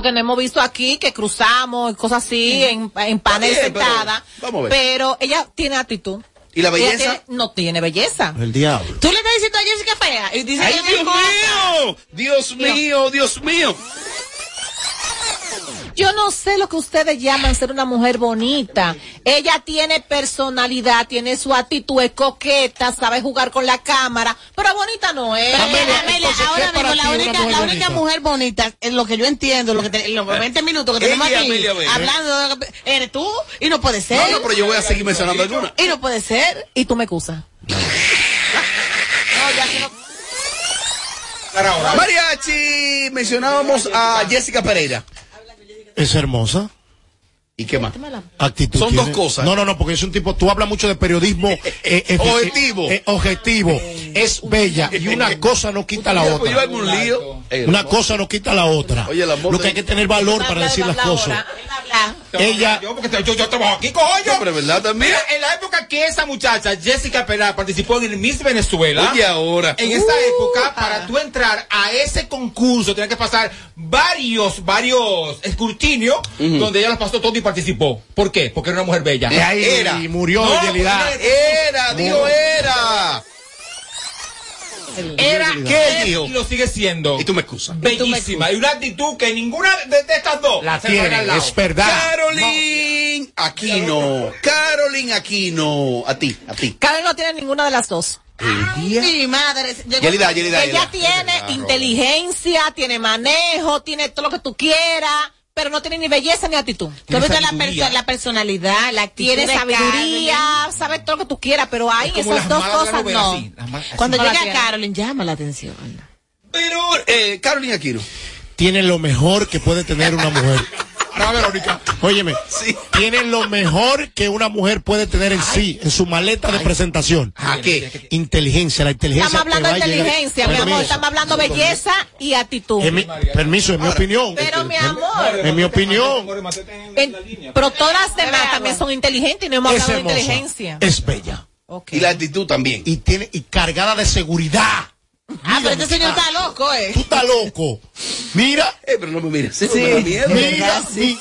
porque no hemos visto aquí que cruzamos y cosas así en, en panel Está bien, pero sentada. vamos a ver. Pero ella tiene actitud. ¿Y la belleza? tiene- no tiene belleza. El diablo. Tú le estás diciendo a Jessica fea y dice ¡Ay, que Dios mío! ¡Dios mío, Dios mío! Yo no sé lo que ustedes llaman ser una mujer bonita. Ella tiene personalidad, tiene su actitud, es coqueta, sabe jugar con la cámara, pero bonita no es. Amelia, Amelia, entonces, ¿qué ahora mismo la única, mujer la única bonita? mujer bonita, en lo que yo entiendo, lo que te- en los 20 minutos que tenemos aquí, Amelia hablando, eres tú, y no puede ser. No, no, pero yo voy a seguir mencionando alguna. Y no puede ser. Y tú me excusas. Mariachi, mencionábamos a Jessica Pereira. Es hermosa. ¿Y qué más? Actitud. Son tiene. dos cosas. No, no, no, porque es un tipo. Tú hablas mucho de periodismo. eh, eh, Objetivo. eh, objetivo. Es bella. Y una cosa no quita la yo otra. hago un lío. Una cosa no quita la otra. Oye, el amor Lo que hay que tener valor para decir las cosas. Ella. Yo, porque yo, yo trabajo aquí, coño. Pero verdad también. Mira, en la época que esa muchacha, Jessica Pereira, participó en el Miss Venezuela. Oye, ahora. En esa época, para tú entrar a ese concurso, tenías que pasar varios, varios escrutinios, donde ella los pasó todo y participó. ¿Por qué? Porque era una mujer bella. De ahí era. murió No. Era, dijo era. Era. ¿Qué es dijo? Y lo sigue siendo. Y tú me excusas. Bellísima. Y una actitud que ninguna de, de estas dos La tiene, al lado. es verdad. Caroline Aquino. Caroline Aquino. A ti, a ti. Karen no tiene ninguna de las dos. Mi madre. Yelida, Yelida, Ella Yelida. tiene Yelida, inteligencia, tiene manejo, tiene todo lo que tú quieras, pero no tiene ni belleza ni actitud. Tú ves la, perso- la personalidad, la actitud Tiene sabiduría, sabe todo lo que tú quieras, pero hay esas dos cosas no. así, malas-. Cuando No llega. Carolyn, llama la atención. Pero, eh, Caroline Aquino. Tiene lo mejor que puede tener una mujer. Ahora, Verónica. Óyeme, Sí. tiene lo mejor que una mujer puede tener en sí, en su maleta de presentación. ¿A qué? Inteligencia, la inteligencia. Estamos hablando de inteligencia, mi amor, Permiso. estamos hablando belleza y actitud. Mi- permiso, es mi opinión. Pero mi amor, En mi opinión, en- pero todas las demás también son inteligentes y no hemos hablado de inteligencia. Es bella. Ok. Y la actitud también. Y tiene, y cargada de seguridad. Ah, pero este señor está loco, ¿eh? Tú estás loco. Mira, Eh, pero no me mires. Sí. Me da miedo. mira, mi-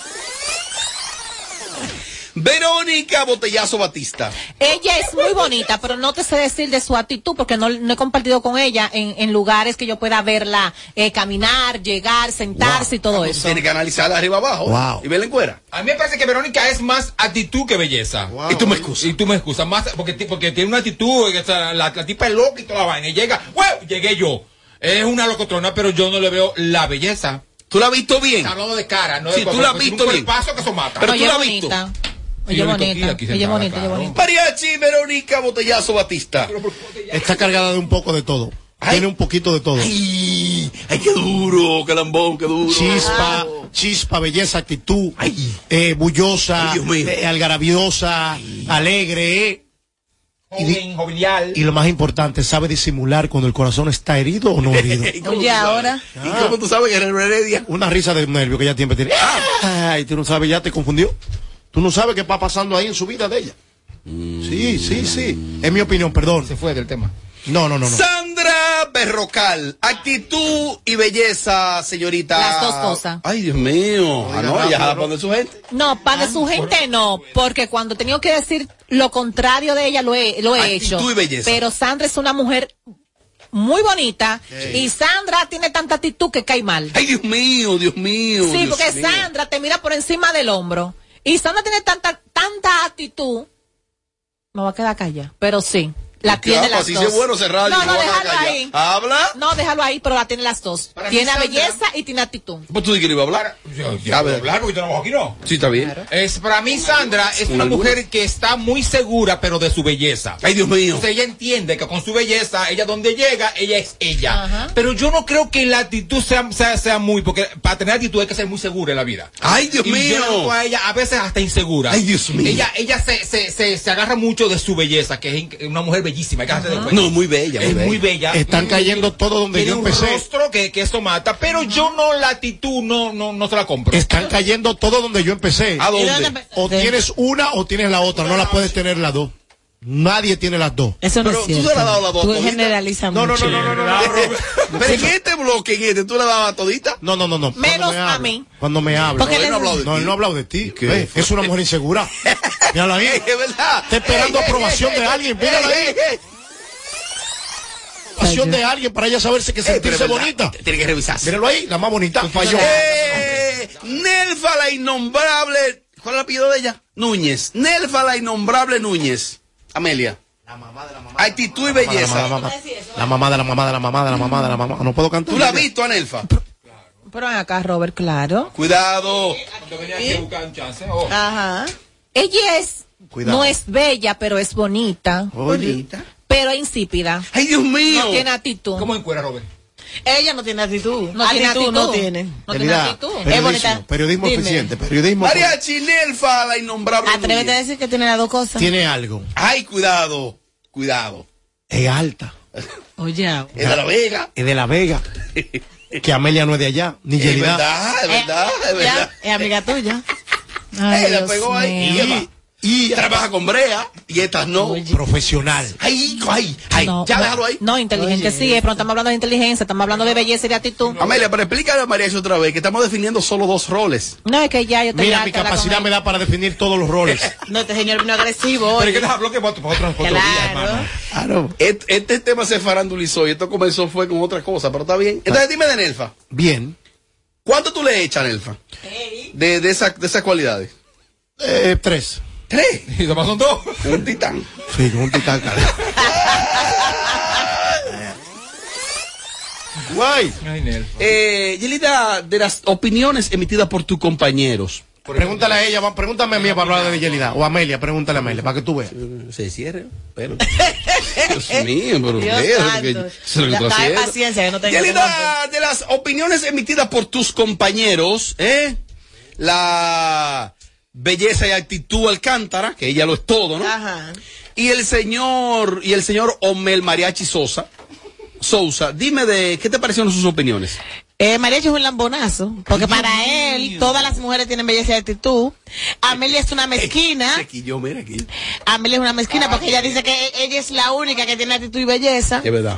Verónica Botellazo Batista. Ella es muy bonita, pero no te sé decir de su actitud porque no, no he compartido con ella en, en lugares que yo pueda verla eh, caminar, llegar, sentarse y todo eso. Tiene que analizarla arriba abajo. Wow. Y verla en cuera. A mí me parece que Verónica es más actitud que belleza. Y tú me excusas. Y tú me excusas más porque, ti- porque tiene una actitud, la, la tipa es loca y toda la vaina. Y llega, ¡wow! Llegué yo. Es una locotrona, pero yo no le veo la belleza. ¿Tú la has visto bien? Hablando de cara, no Sí, de tú la has porque visto bien. un paso que eso mata. Pero No, tú la has visto. Visto bonita, aquí, aquí ella es sentada, bonita, ella es claro. bonita. Mariachi Verónica Botellazo Batista. está cargada de un poco de todo. Ay. Tiene un poquito de todo. Ay, ay, qué duro, qué lambón, qué duro. Chispa, chispa, belleza, actitud, Ay. eh, bullosa, eh, algarabiosa, alegre, eh. Joven, jovial. y lo más importante, sabe disimular cuando el corazón está herido o no herido. ¿Y cómo Oye, ahora. ¿Y cómo tú sabes que eres Heredia? Una risa de nervio que ella siempre tiene. Ay, tú no sabes, ya te confundió. Tú no sabes qué va pasando ahí en su vida de ella. Sí, sí, sí. Es mi opinión, perdón. Se fue del tema. No, no, no, no. Sandra Berrocal, actitud y belleza, señorita. Las dos cosas. Ay, Dios mío. Ah, no, ella para su gente. No, para Ah, su gente no, porque cuando he tenido que decir lo contrario de ella lo he, lo he Actitud hecho. y belleza. Pero Sandra es una mujer muy bonita y Sandra tiene tanta actitud que cae mal. Ay, Dios mío, Dios mío. Sí, Dios porque mío. Sandra te mira por encima del hombro y Sandra tiene tanta tanta actitud. Me va a quedar callada, pero sí. La ¿Qué tiene las Si dos. bueno no, no, déjalo ahí. ¿Habla? No, déjalo ahí, pero la tiene las dos. Para tiene belleza y tiene actitud. Pues tú dijiste que iba a hablar. Yo, yo A hablar porque yo trabajo aquí, ¿no? Sí, está bien. Es, para mí, Sandra es una mujer que está muy segura, pero de su belleza. Ay, Dios mío. Entonces ella entiende que con su belleza, ella donde llega, ella es ella. Ajá. Pero yo no creo que la actitud sea, sea, sea muy, porque para tener actitud hay que ser muy segura en la vida. Ay, Dios y mío. Yo a ella a veces hasta insegura. Ay, Dios mío. Ella, ella se, se, se, se agarra mucho de su belleza, que es una mujer bellísima. hay que darse de cuenta. No, muy bella, es muy bella. Están cayendo todo donde Tiene yo un empecé. rostro que, que eso mata, pero yo no la actitud no, no, no se la compro. Están cayendo todo donde yo empecé. ¿A ¿Y dónde? dónde- O tienes una o tienes la otra. No la puedes tener las dos. Nadie tiene las dos. Eso no Pero es tú se cierto. le has dado la voz Tú generalizas No, no, mucho. no, no, no, no, no. Pero en este bloque, en este, tú le dabas todita. No, no, no, no. Menos me a habla, mí. Cuando me habla. Porque No, él él no ha es- hablado de No, ti. él no ha hablado de ti. Es una mujer insegura. Mírala ahí. Es verdad. Está esperando aprobación de alguien, mírala ahí. Aprobación de alguien para ella saberse que sentirse bonita. Tiene que revisarse. Míralo ahí, la más bonita. Falló. Eh, Nelfa la innombrable. ¿Cuál es el apellido de ella? Núñez. Nelfa la innombrable Núñez. Amelia. La mamá de la mamá. Actitud y La belleza. la mamá de la mamá de la mamá de la mamá de la mamá. No puedo cantar. ¿Tú la has visto a Nelfa? Pero acá, Robert, claro. Cuidado. Cuando venía aquí a buscar un chance. oh. Ajá. Ella es, Cuidado. no es bella, pero es bonita. Oye. Pero insípida. Ay, Dios mío. No tiene actitud. ¿Cómo encuera, Robert? Ella no tiene actitud. No tiene actitud. no tiene. No tiene actitud. Es Periodismo, bonita. periodismo Dime. eficiente, periodismo. Mariachi Nelfa la innombrable Atrévete a Núñez. decir que tiene las dos cosas. Tiene algo. Ay, cuidado. Cuidado. Es alta. Oye. Es de la Vega. Es de La Vega. Que Amelia no es de allá, ni Es verdad, es verdad, es Ya, verdad. es amiga tuya. Ay, Dios pegó ahí. mío. Y, Eva Y trabaja con Brea y estas no. profesional. Ay, ay, ay. No, ya no, déjalo ahí. No, inteligente sí, es, pero no estamos hablando de inteligencia, estamos hablando de belleza y de actitud. Amelia, pero explícale a Mariachi otra vez que estamos definiendo solo dos roles. No, es que ya yo estoy Mira, mi capacidad me da para definir todos los roles. No, este señor vino agresivo Pero que les habló que para otro, para otro, para otro día, Claro. hermano. Claro. Este, este tema se farandulizó y esto comenzó fue con otra cosa, pero está bien. Entonces dime de Nelfa. Bien. ¿Cuánto tú le echas a Nelfa? De, de, esa- de esas cualidades. Eh, tres. Tres. Y además son dos. Un titán. Sí, un titán. cara. Guay. Eh, Yelida, de las opiniones emitidas por tus compañeros. Pregúntale a ella, pregúntame a mí para hablar de Yelida. O a Amelia, pregúntale a Amelia, para que tú veas. Se cierre, pero. Dios mío, pero Dios que- paciencia, que no tengo Yelida, de las opiniones emitidas por tus compañeros, ¿eh? La belleza y actitud Alcántara, que ella lo es todo, ¿no? Ajá. Y el señor, y el señor Omel Mariachi Sosa, Sousa, dime de, ¿qué te parecieron sus opiniones? Eh, Mariachi es un lambonazo, porque para él todas las mujeres tienen belleza y actitud. Amelia es una mezquina. Aquí yo, mira aquí. Amelia es una mezquina porque ella dice que ella es la única que tiene actitud y belleza. Es verdad.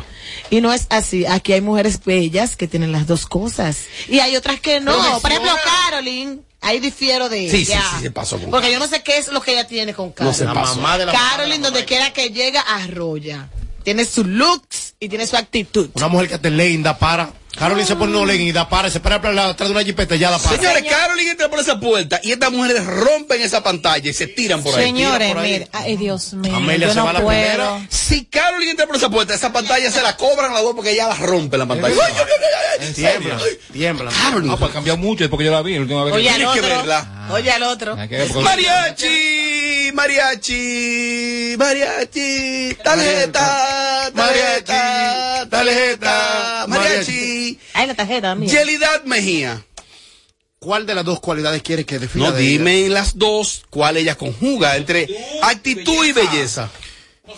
Y no es así. Aquí hay mujeres bellas que tienen las dos cosas. Y hay otras que no. Profesora. Por ejemplo, Caroline. Ahí difiero de Sí, sí, ella. sí, se pasó con Porque yo no sé qué es lo que ella tiene con No se. La pasó. mamá de la Caroline, donde quiera que llega, arrolla. Tiene su looks y tiene su actitud. Una mujer que te lee y da para. Caroline se pone no lee y da para. Se para atrás de una jipeta y ya da para. Señores, Caroline entra por esa puerta y estas mujeres rompen esa pantalla y se tiran por ahí. Señores, mira, ay Dios mío, Amelia yo se no va a la puedo. primera. Si Caroline entra por esa puerta, esa pantalla se la cobran las dos porque ella la rompe la pantalla. Ay, ay, ay, ay, Tiembla, ay. tiembla. Caroline. Ah, pues ha cambiado mucho porque yo la vi la última vez. que- Oye al Tienes que otro. verla. Oye al otro. Mariachi, mariachi, mariachi, tarjeta, tarjeta, tarjeta, mariachi. Ay, la tarjeta, mía. Yelidad Mejía. ¿Cuál de las dos cualidades quieres que defina? No, de ella? dime las dos cuál ella conjuga entre actitud y belleza.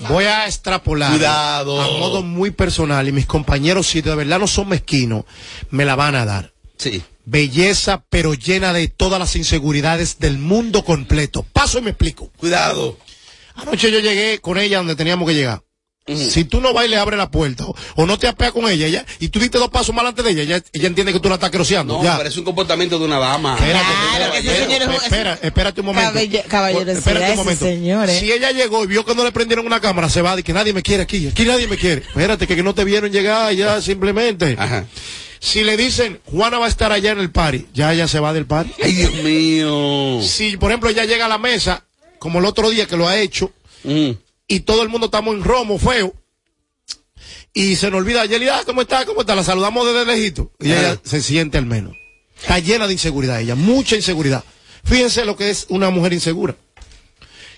Voy a extrapolar. Cuidado. A modo muy personal. Y mis compañeros, si de verdad no son mezquinos, me la van a dar. Sí. Belleza, pero llena de todas las inseguridades del mundo completo. Paso y me explico. Cuidado. Anoche yo llegué con ella donde teníamos que llegar. Si tú no vas y le abres la puerta o, o no te apeas con ella, ella y tú diste dos pasos más delante de ella, ella, ella entiende que tú la estás croceando. No, ya. pero es un comportamiento de una dama. Espérate, Claro, espérate, que ese señor es un- espera, espérate un momento. Espérate un momento. ¿eh? Si ella llegó y vio que no le prendieron una cámara, se va de que nadie me quiere aquí, aquí nadie me quiere. Espérate, que, que no te vieron llegar ya simplemente. Ajá. Si le dicen, Juana va a estar allá en el party, ya ella se va del party. Ay, Dios mío. Si, por ejemplo, ella llega a la mesa, como el otro día que lo ha hecho, Mm. Y todo el mundo estamos en romo, feo, y se nos olvida, Yelida, ¿cómo está? ¿Cómo está? La saludamos desde lejito. Y ella se siente al menos. Está llena de inseguridad ella, mucha inseguridad. Fíjense lo que es una mujer insegura.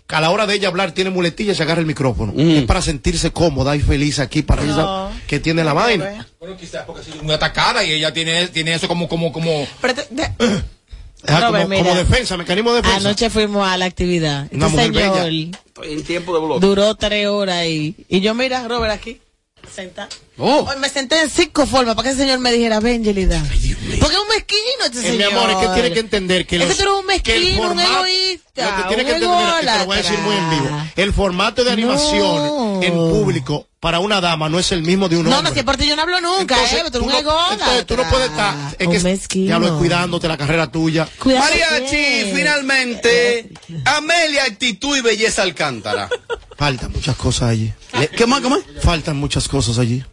Que a la hora de ella hablar tiene muletillas y se agarra el micrófono. Mm. Es para sentirse cómoda y feliz aquí, para ella que tiene la vaina. Bueno, quizás porque ha sido muy atacada y ella tiene, tiene eso como, como, como. Pero te- de- Robert, como, como mira. defensa, mecanismo de defensa. Anoche fuimos a la actividad. Este Una mujer señor bella. Estoy en tiempo de bloque. duró tres horas y, y yo mira, Robert, aquí. Senta. Oh. Hoy me senté en cinco formas para que ese señor me dijera, ven, Yelida. Porque es un mezquino este Eh, señor. mi amor, es que tiene que entender que Es que los- tú eres un mezquino, un egoísta, Lo que tiene que entender, mira, y te lo voy a decir muy en vivo. El formato de animación No. en público para una dama no es el mismo de un No, hombre. no, si por ti yo no hablo nunca, Entonces, eh, tú no, entonces, tú no puedes estar. Es que mezquino. ya lo es cuidándote la carrera tuya. Cuidado Mariachi, finalmente, Amelia Actitud y Belleza Alcántara. Faltan muchas cosas allí. ¿Qué más, cómo es? Faltan muchas cosas allí.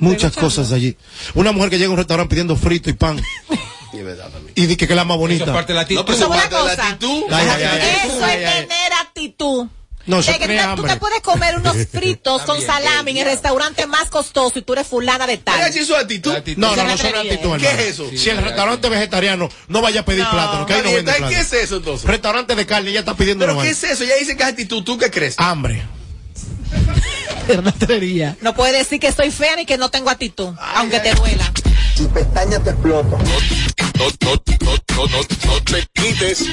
Muchas cosas allí. Una mujer que llega a un restaurante pidiendo frito y pan Y es verdad también. y dice que es la más Eso bonita. es parte de la actitud. No, pero eso es Una parte de la cosa. actitud. Ay, ay, ay, ay. Eso Ay, es ay. tener actitud. No, eso De que tú, te- tú hambre. te puedes comer unos fritos con salami en el restaurante más costoso y tú eres fulana de tal. Mariachi, su actitud. No, no, no, es eso no es actitud, ¿Qué es eso? Si el restaurante vegetariano no vaya a pedir No. plátano, que ahí no vende Marieta, ¿Qué plátano. es eso entonces? Restaurante de carne, ella está pidiendo ¿Pero qué es eso? Ella dice que es actitud. ¿Tú qué crees? Hambre. No puedes decir que soy fea ni que no tengo actitud, aunque te duela. y pestaña te explota. No, no, no, no, no, no te quites.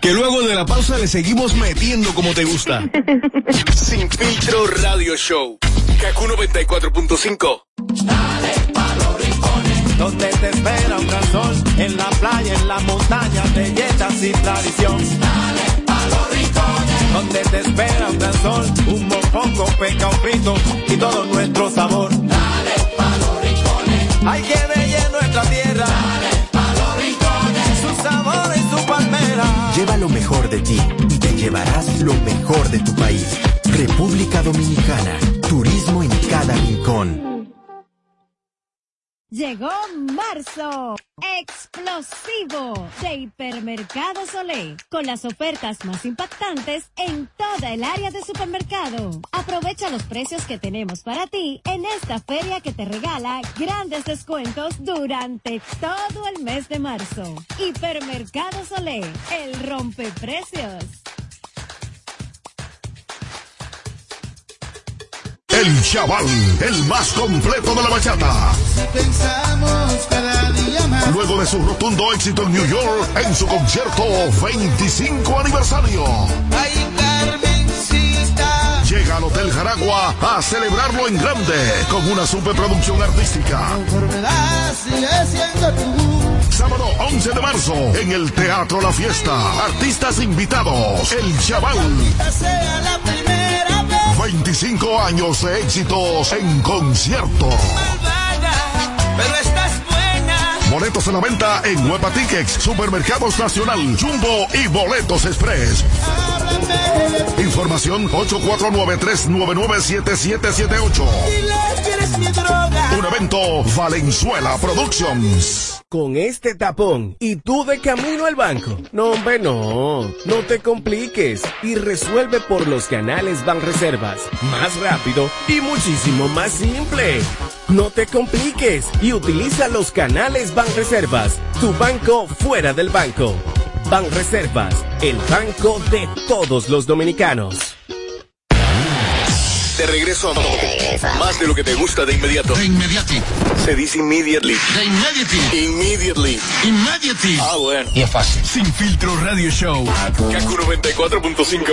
Que luego de la pausa le seguimos metiendo como te gusta. Sin filtro radio show. Kaku 94.5. donde te espera un gran sol, en la playa, en la montaña, belletas y tradición. Dale pa' los rincones, donde te espera un gran sol, un y todo nuestro sabor. Dale pa' los rincones, hay que bella nuestra tierra. Dale pa' los rincones, su sabor y su palmera. Lleva lo mejor de ti y te llevarás lo mejor de tu país. República Dominicana. Turismo en cada rincón. Llegó marzo, explosivo de Hipermercado Solé, con las ofertas más impactantes en toda el área de supermercado. Aprovecha los precios que tenemos para ti en esta feria que te regala grandes descuentos durante todo el mes de marzo. Hipermercado Solé, el rompeprecios. El Chaval, el más completo de la bachata. Luego de su rotundo éxito en New York en su concierto 25 aniversario. Llega al Hotel Jaragua a celebrarlo en grande con una superproducción artística. Sábado 11 de marzo en el Teatro La Fiesta. Artistas invitados. El Chaval. 25 años de éxitos en concierto. Pero estás buena. Boletos en la venta en Huepa Tickets, Supermercados Nacional, Jumbo y Boletos Express. Información 849-399-7778. Quieres mi droga. Un evento Valenzuela Productions. Con este tapón y tú de camino al banco. No, hombre, no. No te compliques y resuelve por los canales Banreservas. Más rápido y muchísimo más simple. No te compliques y utiliza los canales Banreservas. Tu banco fuera del banco. Banreservas, el banco de todos los dominicanos. De regreso a más de lo que te gusta de inmediato. De inmediati. Se dice immediately. De inmediati. Immediately. Immediati. Ah, bueno. Y es fácil. Sin filtro radio show. Kaku 94.5.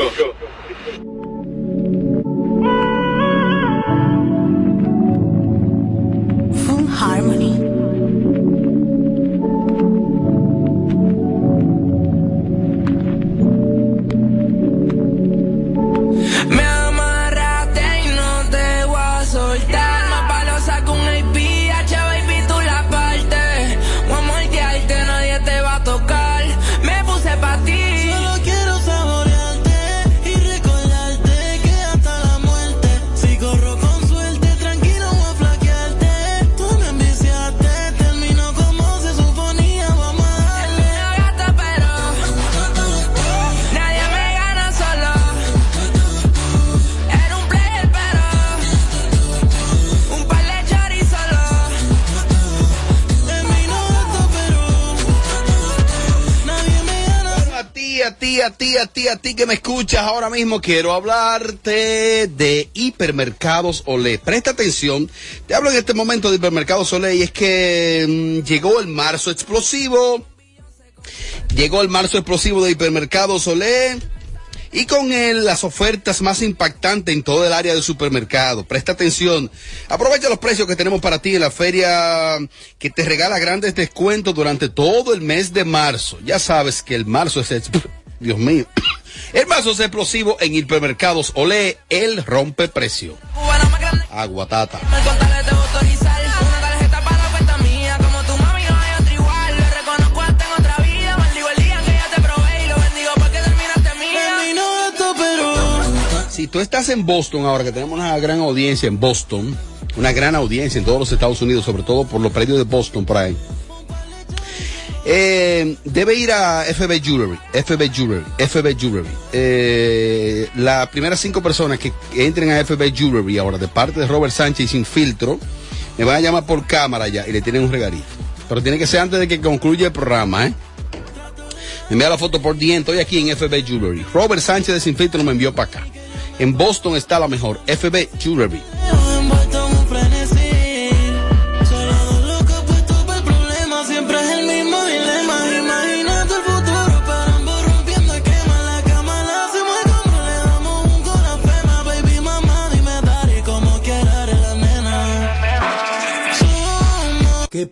a ti, que me escuchas ahora mismo, quiero hablarte de hipermercados Olé. Presta atención, te hablo en este momento de hipermercados Olé y es que mm, llegó el marzo explosivo, llegó el marzo explosivo de hipermercados Olé y con él las ofertas más impactantes en todo el área del supermercado. Presta atención, aprovecha los precios que tenemos para ti en la feria que te regala grandes descuentos durante todo el mes de marzo. Ya sabes que el marzo es... Dios mío. El es explosivo en hipermercados. Olé, el rompe precio. Aguatata. Si tú estás en Boston ahora, que tenemos una gran audiencia en Boston, una gran audiencia en todos los Estados Unidos, sobre todo por los predios de Boston por ahí. Eh, debe ir a FB Jewelry, FB Jewelry, FB Jewelry. Eh, las primeras cinco personas que entren a FB Jewelry ahora, de parte de Robert Sánchez y sin filtro, me van a llamar por cámara ya y le tienen un regalito. Pero tiene que ser antes de que concluya el programa, ¿eh? Me envía la foto por día, estoy aquí en FB Jewelry. Robert Sánchez de Sin Filtro me envió para acá. En Boston está la mejor, FB Jewelry.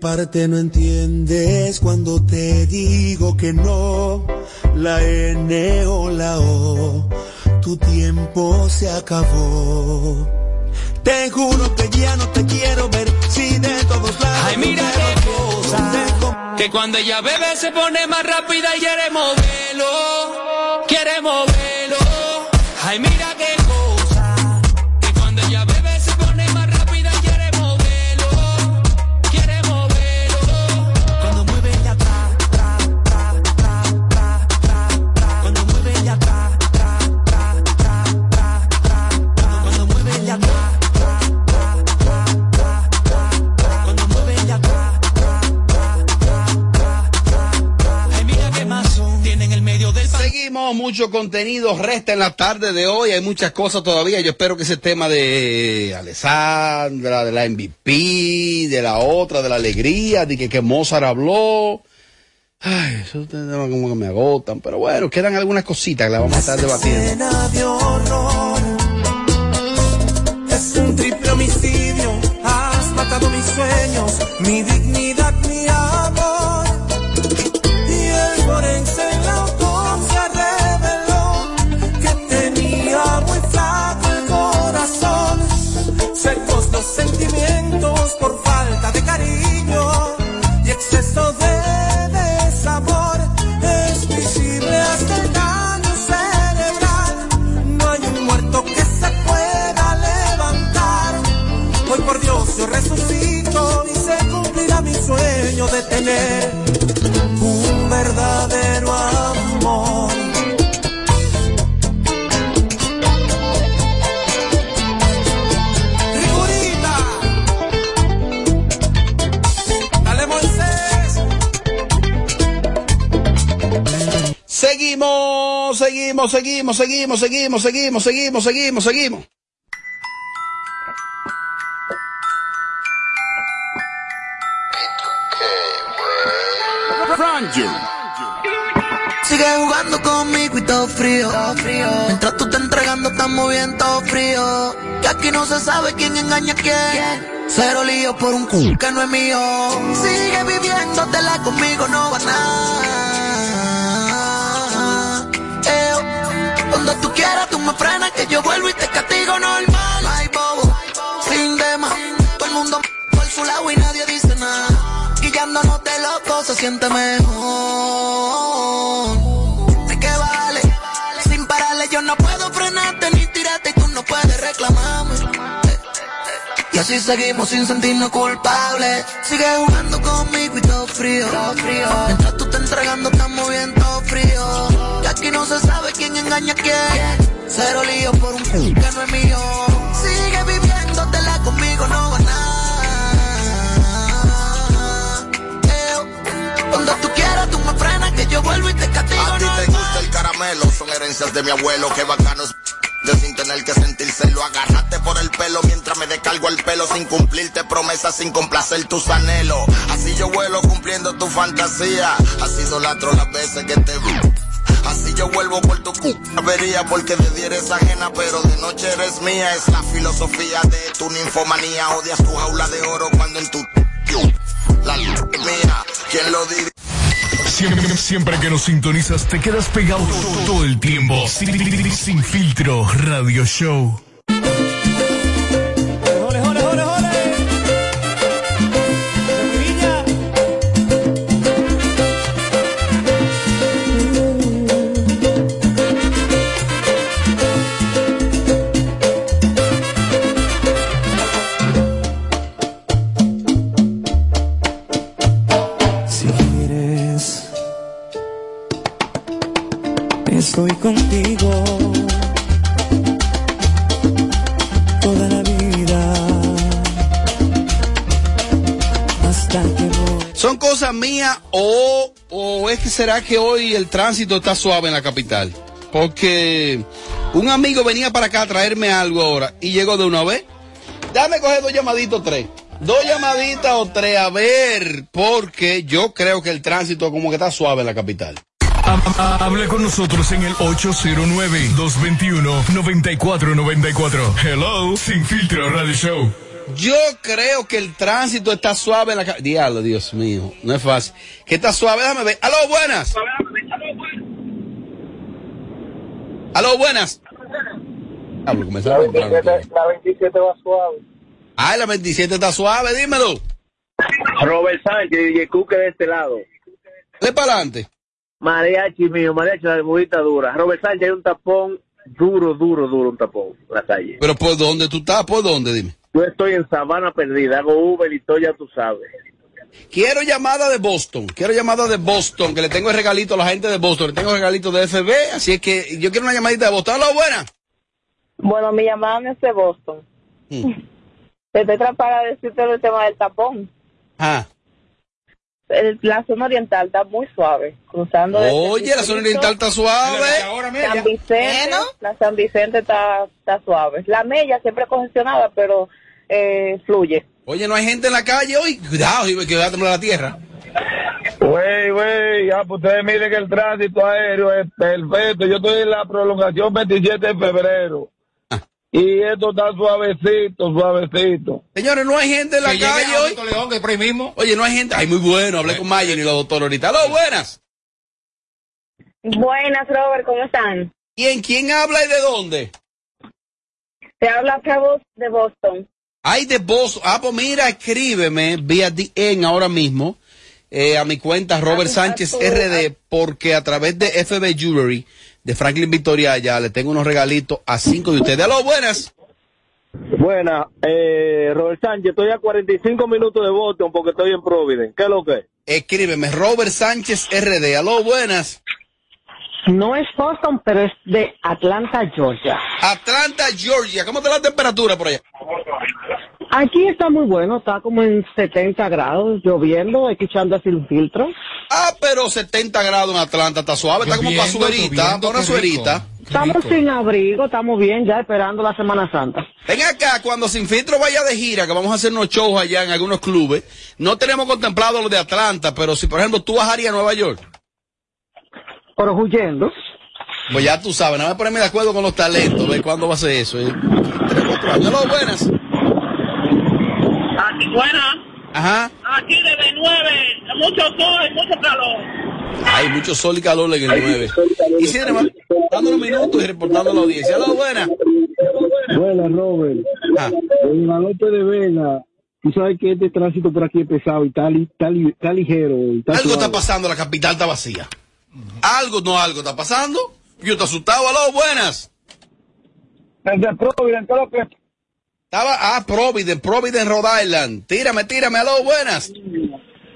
Parte no entiendes cuando te digo que no? La N o la O, tu tiempo se acabó. Te juro que ya no te quiero ver, si de todos lados. Ay, mira qué cosa. Que cuando ella bebe se pone más rápida y quiere moverlo. Quiere moverlo. Ay, mira qué cosa. Mucho contenido resta en la tarde de hoy, hay muchas cosas todavía, yo espero que ese tema de Alessandra, de la MVP, de la otra, de la alegría, de que, que Mozart habló, ay, esos temas como que me agotan, pero bueno, quedan algunas cositas que las vamos a estar debatiendo. De horror. Es un triple homicidio. Has matado mis sueños, mi dignidad, seguimos, seguimos, seguimos, seguimos, seguimos, seguimos, seguimos, seguimos. Sigue jugando conmigo y todo frío. frío. Mientras tú te entregando, estamos bien, todo frío. Que aquí no se sabe quién engaña a quién. Cero lío por un culo que no es mío. Sigue viviéndotela conmigo, no va nada vuelvo y te castigo normal. Ay, bobo, sin demás. Todo el mundo por su lado y nadie dice nada. Guillándonos de loco se siente mejor. ¿De qué vale? Sin pararle yo no puedo frenarte ni tirarte y tú no puedes reclamarme. Y así seguimos sin sentirnos culpables. Sigue jugando conmigo y todo frío. Mientras tú te entregando, estamos bien aquí no se sabe quién engaña a quién. Cero lío por un que no es mío. Sigue viviéndotela conmigo, no va nada. Cuando tú quieras, tú me frenas, que yo vuelvo y te castigo. A ti te gusta el caramelo, son herencias de mi abuelo, qué bacano es de sin tener que sentirse lo agarraste por el pelo mientras me descargo el pelo sin cumplirte promesas, sin complacer tus anhelos. Así yo vuelo cumpliendo tu fantasía, así idolatro las veces que te yo vuelvo por tu cu avería porque de día eres ajena, pero de noche eres mía. Es la filosofía de tu ninfomanía. Odias tu jaula de oro cuando en tu la luz mía. ¿Quién lo diría? Siempre, siempre que nos sintonizas te quedas pegado todo, todo el tiempo. Sin, sin filtro radio show. ¿Son cosas mías o, o es que será que hoy el tránsito está suave en la capital? Porque un amigo venía para acá a traerme algo ahora y llegó de una vez. Dame coger dos llamaditos, tres. Dos llamaditas o tres, a ver, porque yo creo que el tránsito como que está suave en la capital. Ha- ha- Hable con nosotros en el 809-221-9494. Hello, Sin Filtro Radio Show. Yo creo que el tránsito está suave en la capital. Diablo, Dios mío, no es fácil. Que está suave, déjame ver. Aló, buenas. Aló, buenas. Diablo, comenzaron temprano. La 27 va suave. Ay, la 27 está suave, dímelo. Robert Sánchez, DJ Cuque de este lado. De para adelante. Mariachi mío, mariachi, la mujita dura. Robert Sánchez, hay un tapón duro, duro, duro, un tapón, en la calle. Pero por dónde tú estás, por dónde, dime. Yo estoy en Sabana Perdida, hago Uber y todo, ya tú sabes. Quiero llamada de Boston, quiero llamada de Boston, que le tengo el regalito a la gente de Boston, le tengo el regalito de FB, así es que yo quiero una llamadita de Boston. Aló, buena. Bueno, mi llamada no es de Boston. Te estoy tratando para decirte el tema del tapón. Ah. El- la zona oriental está muy suave, cruzando. desde Oye, la zona oriental está suave. San Vicente, la San Vicente está, está suave. La Mella siempre congestionada, pero eh, fluye. Oye, no hay gente en la calle hoy. Cuidado, que va a temblar la tierra. Wey, wey, ya pues ustedes miren que el tránsito aéreo es perfecto. Yo estoy en la prolongación 27 de febrero. Y esto está suavecito, suavecito. Señores, no hay gente en la Que calle hoy. Augusto León, que por ahí mismo. Oye, no hay gente. Ay, muy bueno. Hablé con Mayen y los doctores ahorita. Aló, buenas. Buenas, Robert, ¿cómo están? ¿Quién, quién habla y de dónde? Te habla Cabo de Boston. Ay, de Boston. Ah, pues mira, escríbeme vía DM ahora mismo eh, a mi cuenta Robert Sánchez RD, porque a través de FB Jewelry de Franklin Victoria ya le tengo unos regalitos a cinco de ustedes. Aló, buenas. Buena, eh, Robert Sánchez, estoy a 45 minutos de Boston porque estoy en Providence. ¿Qué es lo que es? Escríbeme, Robert Sánchez RD. Aló, buenas. No es Boston, pero es de Atlanta, Georgia. Atlanta, Georgia. ¿Cómo está la temperatura por allá? Aquí está muy bueno, está como en 70 grados, lloviendo, escuchando así un filtro. Ah, pero 70 grados en Atlanta está suave, está como para suerita, para una suerita. Estamos sin abrigo, estamos bien, ya esperando la Semana Santa. Ven acá, cuando Sin Filtro vaya de gira, que vamos a hacer unos shows allá en algunos clubes, no tenemos contemplado los de Atlanta, pero si por ejemplo tú bajarías a Nueva York. Pero huyendo. Pues ya tú sabes, nada más ponerme de acuerdo con los talentos, ver cuándo va a ser eso. ¿eh? Tres, cuatro años. Aló, buenas. Aquí, buena. Ajá. Aquí desde 9, mucho sol y mucho calor. Hay mucho sol y calor en el 9. Y si además, dando unos minutos y reportando la audiencia. Aló, buenas. Buenas, Robert. Ah. En Galope de Vega, tú sabes que este tránsito por aquí es pesado y está, li- está, li- está ligero. Está Algo está suave. pasando, la capital está vacía. Algo, no algo está pasando. Yo estoy asustado. Aló, buenas. Desde Providence, ¿qué lo que Estaba, ah, Providence, Providence, Rhode Island. Tírame, tírame, aló, buenas.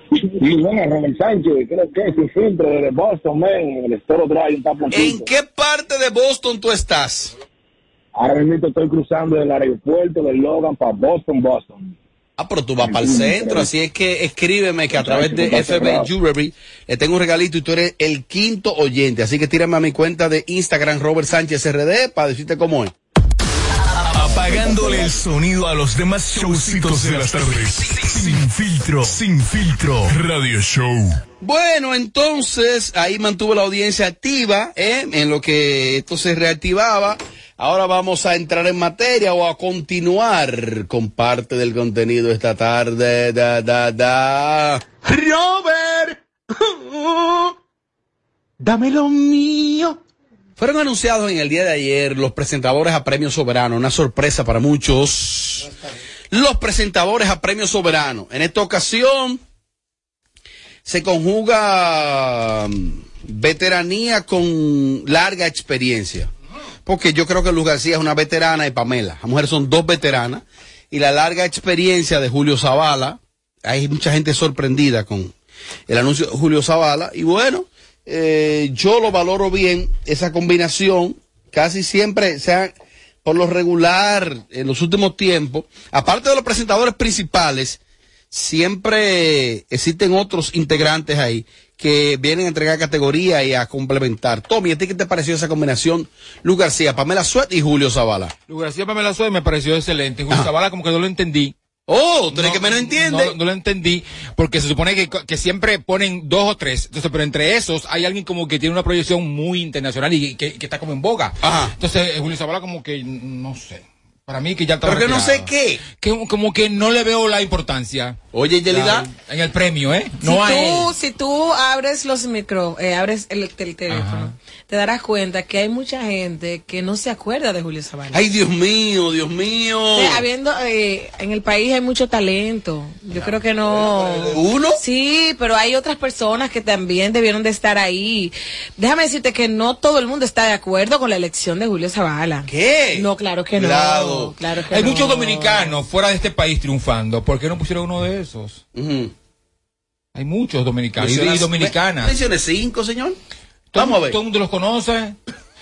Y bueno, Robert Sánchez, creo que es filtro desde Boston, man, en el Estero Drive, un taponcito. ¿En qué parte de Boston tú estás? Ahora mismo estoy cruzando del aeropuerto de Logan para Boston, Boston. Ah, pero tú vas para el centro, así es que escríbeme que a través de FB Jewelry le tengo un regalito y tú eres el quinto oyente. Así que tírame a mi cuenta de Instagram, Robert Sánchez RD, para decirte cómo es. apagándole el sonido a los demás showcitos de las tardes. Sin filtro, sin filtro, radio show. Bueno, entonces ahí mantuvo la audiencia activa, ¿eh? en lo que esto se reactivaba. Ahora vamos a entrar en materia o a continuar con parte del contenido esta tarde. Da, da, da. Robert, dame lo mío. Fueron anunciados en el día de ayer los presentadores a Premio Soberano, una sorpresa para muchos. Los presentadores a Premio Soberano. En esta ocasión se conjuga mm, veteranía con larga experiencia. Porque yo creo que Luz García es una veterana y Pamela. Las mujeres son dos veteranas. Y la larga experiencia de Julio Zavala, hay mucha gente sorprendida con el anuncio de Julio Zavala. Y bueno, eh, yo lo valoro bien, esa combinación. Casi siempre, sea por lo regular, en los últimos tiempos, aparte de los presentadores principales, siempre existen otros integrantes ahí que vienen a entregar categoría y a complementar. Tommy, ¿a ti qué te pareció esa combinación? Luz García, Pamela Suet y Julio Zavala. Lu García Pamela Suárez me pareció excelente. Julio Zavala como que no lo entendí. Oh, tú eres que menos entiende. No, no lo entendí, porque se supone que, que siempre ponen dos o tres. Entonces, pero entre esos hay alguien como que tiene una proyección muy internacional y que, que está como en boga. Entonces, eh, Julio Zavala como que, no sé. Para mí que ya está Pero que no sé qué. Que, como que no le veo la importancia. Oye, Yelida. En el premio, ¿eh? No si, él. tú, si tú abres los micro, eh, abres el, el teléfono, te darás cuenta que hay mucha gente que no se acuerda de Julio Zavala. Ay, Dios mío, Dios mío. Habiendo, eh, en el país hay mucho talento. Yo creo que no. ¿Uno? Sí, pero hay otras personas que también debieron de estar ahí. Déjame decirte que no todo el mundo está de acuerdo con la elección de Julio Zavala. ¿Qué? No, claro que no. Claro que Hay no. muchos dominicanos fuera de este país triunfando. ¿Por qué no pusieron uno de esos? Hay muchos dominicanos y, dominicanas. Mencione cinco, señor. Todo- Vamos a ver. Todo el mundo los conoce.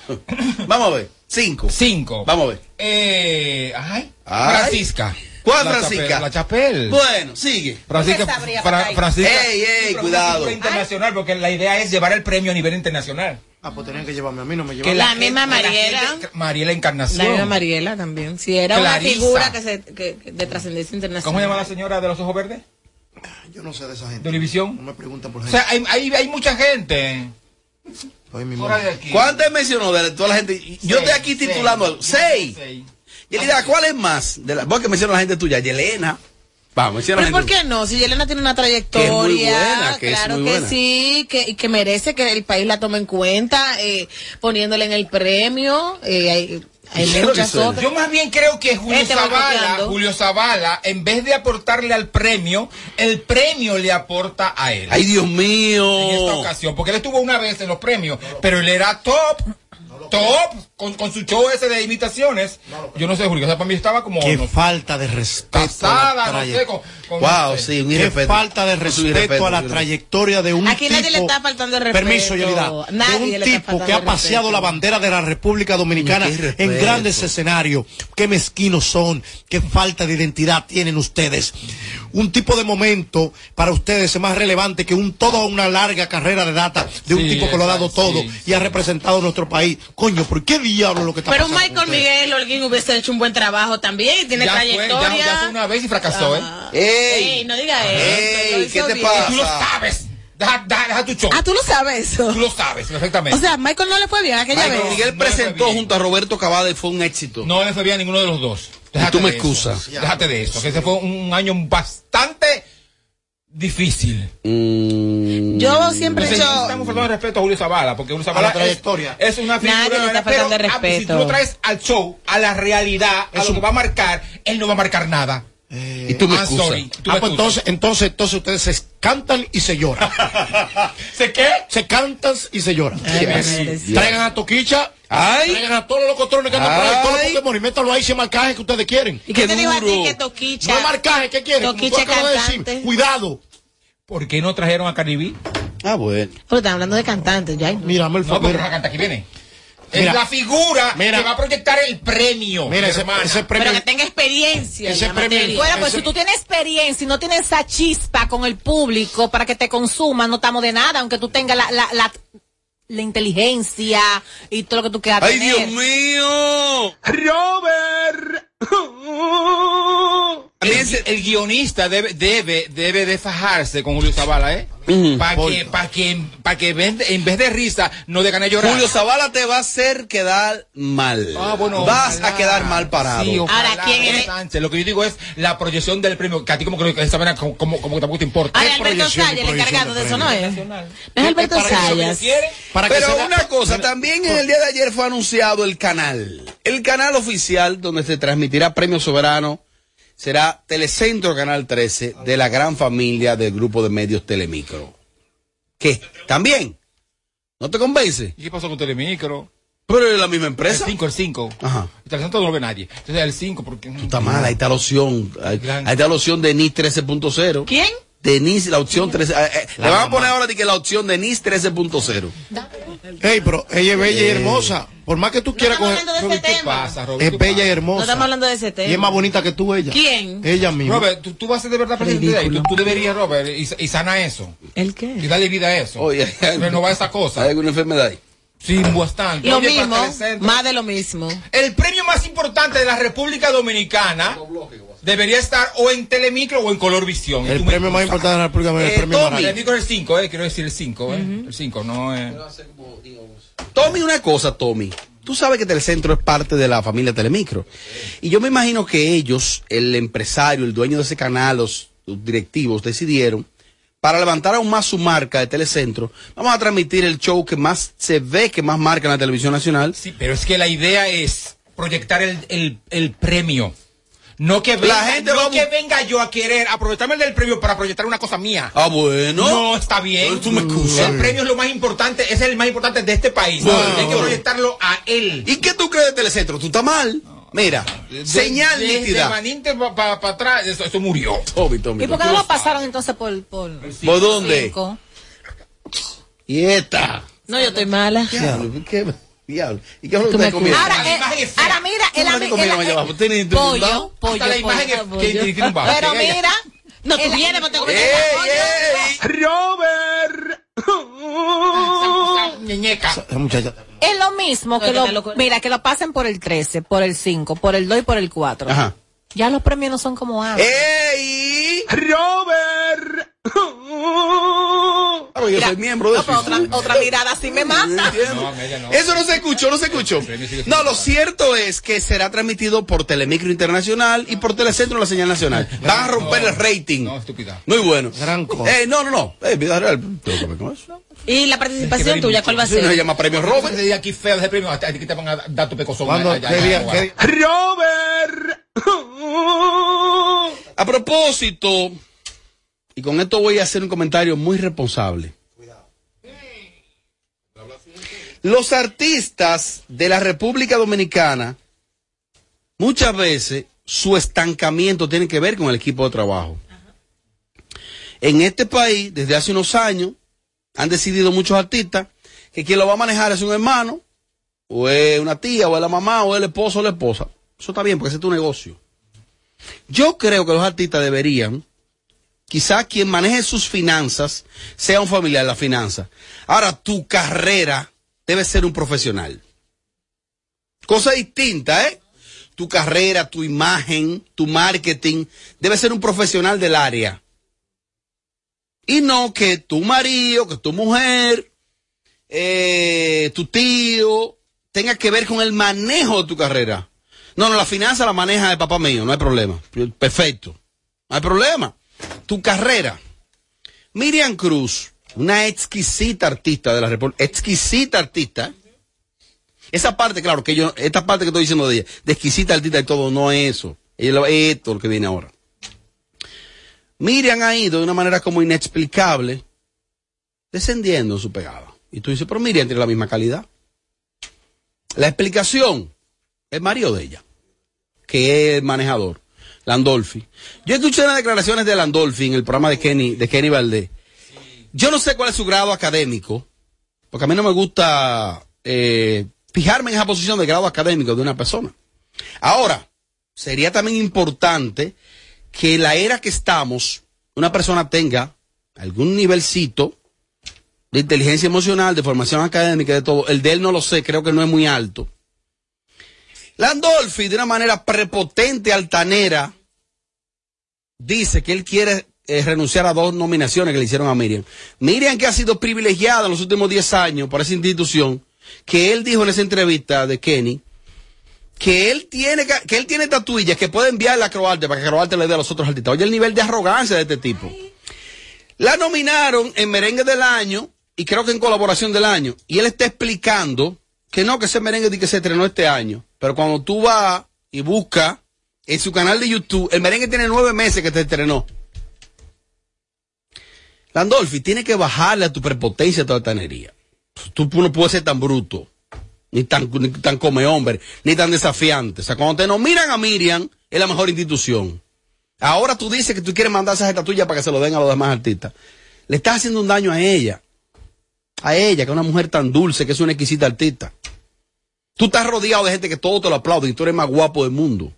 Vamos a ver. Cinco. Cinco. Vamos a ver. Eh, ay, Ay. Francisca. ¿Cuál La Francisca? Chapel, La Chapel. Bueno, sigue. Francisca, Fra-. Francisca. Ey, ey, cuidado. internacional, porque la idea es llevar el premio a nivel internacional. Ah, pues tenían que llevarme a mí, no me Que llevaron. La misma Mariela. gente- Mariela Encarnación. La misma Mariela también. Sí, era Clarisa. una figura que se, que, que de trascendencia internacional. ¿Cómo se llama la señora de los ojos verdes? Yo no sé de esa gente. ¿De Univisión? No me preguntan por O gente. sea, hay, hay, hay mucha gente. Soy mi Fuera mamá. de aquí. ¿Cuántas mencionó de toda la gente? Yo estoy aquí Seis, titulando. seis. Seis. Yelida, ¿cuál es más? De la, vos que menciona la gente tuya. Yelena. Vamos, Pero ¿por qué no? Si Yelena tiene una Que es muy trayectoria, buena, que es claro muy que buena. sí, que, que merece que el país la tome en cuenta, eh, poniéndole en el premio. Eh, hay hay muchas otras. Yo más bien creo que Julio Este Zavala. Julio Zavala, en vez de aportarle al premio, el premio le aporta a él. Ay, Dios mío. En esta ocasión, porque él estuvo una vez en los premios, pero él era top, top, con, con su show ese de imitaciones. Yo no sé, Julio, o sea, para mí estaba como Qué no, falta de respeto. casada, a la no sé, trayectoria. con, con- Wow, no sé. sí, un Qué irrespeto. falta de respeto irrespeto, a la trayectoria de un Aquí tipo. nadie le está faltando el respeto. Permiso, Yelida. Nadie de un tipo que ha paseado la bandera de la República Dominicana en grandes escenarios. Qué mezquinos son. Qué falta de identidad tienen ustedes. Un tipo de momento para ustedes es más relevante que un toda una larga carrera de data de un Sí, tipo que lo ha dado todo sí, y ha representado nuestro país. Coño, ¿por qué diablo lo que está Pero pasando? Michael? Miguel Holguín hubiese hecho un buen trabajo también, y tiene ya fue, trayectoria. ya, ya fue una vez y fracasó, ¿eh? ¡Ey! Ey, no diga eso. ¡Ey! ¿Qué te bien. pasa? Tú lo sabes. Deja, deja- deja tu show. Ah, tú lo sabes eso. Tú lo sabes perfectamente. O sea, Michael no le fue bien aquella Michael vez. Miguel fue presentó junto a Roberto Cavada y fue un éxito. no le fue bien a ninguno de los dos. Déjate tú me excusas. Déjate de eso, que ese fue un año bastante difícil. Mm, Yo siempre he Entonces, dicho. estamos faltando de respeto a Julio Zavala, porque Julio Zavala. Es, es una figura. Nadie le está faltando el ah, pues, Si tú respeto. lo traes al show, a la realidad, a Es lo un- que va a marcar, él no va a marcar nada. Y tú me I'm excusas. sorry. Tú Ah, me pues entonces, entonces, entonces ustedes se cantan y se lloran. ¿Se qué? se cantan y se lloran. Traigan a Toquicha, Ay. traigan a todos los locotrones que andan por ahí, todos los. Pokémon y métanlo ahí sin marcaje que ustedes quieren. ¿Y qué Qué te dijo a ti que Toquicha? No hay marcaje, ¿qué quieren? Toquicha acabas de cantante. decir, cuidado. ¿Por qué no trajeron a Cardi B? Ah, bueno. Pero están hablando de cantantes, ya. Mírame el No, favor. la canta aquí viene. Mira. es la figura Mira. que va a proyectar el premio. Mira, mi ese, ese premio. Pero que tenga experiencia. Ese premio- materia. Bueno, pues Ese- si tú tienes experiencia y no tienes esa chispa con el público para que te consuman, no estamos de nada, aunque tú tengas la, la, la, la inteligencia y todo lo que tú quieras ¡Ay, tener. Dios mío! Robert. El, el guionista debe, debe, debe de fajarse con Julio Zavala, ¿eh? Para que, para que, para que en vez de- en vez de risa no de ganar llorar. Julio Zavala te va a hacer quedar mal. Ah, bueno, Vas ojalá. a quedar mal parado. Sí, ojalá, Ahora, ¿quién es? Sánchez. Lo que yo digo es la proyección del premio, que a ti como que esa vaina como, como, como que tampoco te importa. Ay, Alberto Sayas, el encargado de eso, ¿no es? No es Alberto Sayas. Pero una cosa, también en el día de ayer fue anunciado el canal. El canal oficial donde se transmitirá Premio Soberano será Telecentro Canal 13 de la gran familia del grupo de medios Telemicro. ¿Qué? ¿También? ¿No te convence? ¿Y qué pasó con Telemicro? Pero es la misma empresa. El 5, el 5. Ajá. El Telecentro no lo ve nadie. Entonces el 5 porque... Está mal, ahí está la opción. Ahí, ahí está la opción de NIS 13.0. ¿Quién? Denise, la opción 13. eh, eh, le van a poner ahora de que la opción de NIS 13.0 Ey, pero ella es bella y hermosa. Por más que tú quieras coger. hablando de ese ¿qué tema. pasa, Robert? Es bella y No hermosa. estamos hablando de ese tema. Y es más bonita que tú, ella. ¿Quién? Ella misma. Robert, tú, tú vas a ser de verdad presidente. Tú, tú deberías, Robert, y, y sana eso. ¿El qué? Y darle vida a eso. Oye, Renovar esa cosa. ¿Hay alguna enfermedad ahí? Sí, bastante. Lo Oye, mismo, más de lo mismo. El premio más importante de la República Dominicana debería estar o en Telemicro o en Color Visión. El premio más importante de la República Dominicana es el premio Maraya. Telemicro es el 5, eh, quiero decir el 5, eh. El 5, no eh. Tommy, una cosa, Tommy. Tú sabes que Telecentro es parte de la familia Telemicro. Y yo me imagino que ellos, el empresario, el dueño de ese canal, los, los directivos, decidieron, para levantar aún más su marca de Telecentro, vamos a transmitir el show que más se ve, que más marca en la televisión nacional. Sí, pero es que la idea es proyectar el, el, el premio. No que venga, La gente no va que venga yo a querer aprovecharme del premio para proyectar una cosa mía. Ah, bueno. No, está bien. Tú me excusas. El premio es lo más importante, es el más importante de este país. Bueno. Hay que proyectarlo a él. ¿Y qué tú crees de Telecentro? Tú estás mal. Mira, señal Desde nítida. Maninte para atrás, eso, eso murió. Tommy, Tommy. ¿Y por qué no lo pasaron entonces por, por, ¿Por dónde? cinco? Y esta. No, yo estoy mala. Diablo, ¿qué? Diablo. ¿Y qué es lo que ustedes comieron? Ahora, eh, ahora mira, ¿Cómo el, es que ami- comieron el- allá abajo? ¿Ustedes ni- pollo, pollo, Hasta la imagen pollo, que- que tiene un bajo. Pero mira, No, tú vienes, pero te ¡Ey, comes ey! Robert. Muchacha. es lo mismo que lo- mira, que lo pasen por el 13, por el 5, por el 2 y por el 4. Ajá. Ya los premios no son como antes. ¡Ey! Robert. Claro, yo Mira, soy miembro de no, eso. pero otra, otra mirada así me mata. No, no. Eso no se escuchó, no se escuchó. No, lo cierto es que será transmitido por Telemicro Internacional y por Telecentro la señal nacional. Van a romper el rating. No, estúpida. Muy bueno. Gran cosa. Eh, no, no, no. Eh, vida real. Tengo que ver con eso. ¿Y la participación tuya cuál va a no se ser? llama premio Robert, aquí feo de premio, a ti que te van a dar tu. Robert. A propósito, y con esto voy a hacer un comentario muy responsable. Los artistas de la República Dominicana, muchas veces su estancamiento tiene que ver con el equipo de trabajo. En este país, desde hace unos años, han decidido muchos artistas que quien lo va a manejar es un hermano, o es una tía, o es la mamá, o es el esposo o la esposa. Eso está bien, porque ese es tu negocio. Yo creo que los artistas deberían, quizá quien maneje sus finanzas sea un familiar de la finanza. Ahora, tu carrera debe ser un profesional. Cosa distinta, ¿eh? Tu carrera, tu imagen, tu marketing, debe ser un profesional del área. Y no que tu marido, que tu mujer, eh, tu tío, tenga que ver con el manejo de tu carrera. No, no, la finanza la maneja el papá mío, no hay problema. Perfecto. No hay problema. Tu carrera. Miriam Cruz, una exquisita artista de la República, exquisita artista. Esa parte, claro, que yo, esta parte que estoy diciendo de ella, de exquisita artista y todo, no es eso. Ella Esto es lo que viene ahora. Miriam ha ido de una manera como inexplicable, descendiendo en su pegada. Y tú dices, pero Miriam tiene la misma calidad. La explicación, el marido de ella, que es el manejador, Landolfi. Yo escuché unas declaraciones de Landolfi en el programa de Kenny, de Kenny Valdés. Yo no sé cuál es su grado académico, porque a mí no me gusta eh, fijarme en esa posición de grado académico de una persona. Ahora, sería también importante que la era que estamos, una persona tenga algún nivelcito de inteligencia emocional, de formación académica, de todo. El de él no lo sé, creo que no es muy alto. Landolfi, de una manera prepotente, altanera, dice que él quiere eh, renunciar a dos nominaciones que le hicieron a Miriam. Miriam que ha sido privilegiada en los últimos 10 años por esa institución, que él dijo en esa entrevista de Kenny, que él tiene que, él tiene tatuillas que puede enviarle a Croarte para que Croarte le dé a los otros artistas. Oye, el nivel de arrogancia de este tipo. La nominaron en merengue del año y creo que en colaboración del año. Y él está explicando que no, que ese merengue que se estrenó este año. Pero cuando tú vas y buscas en su canal de YouTube, el merengue tiene nueve meses que te estrenó. Landolfi, tiene que bajarle a tu prepotencia, a tu altanería. Tú no puedes ser tan bruto, ni tan, ni tan come hombre, ni tan desafiante. O sea, cuando te nominan a Miriam, es la mejor institución. Ahora tú dices que tú quieres mandar esa tuya para que se lo den a los demás artistas. Le estás haciendo un daño a ella. A ella, que es una mujer tan dulce, que es una exquisita artista. Tú estás rodeado de gente que todo te lo aplaude y tú eres más guapo del mundo.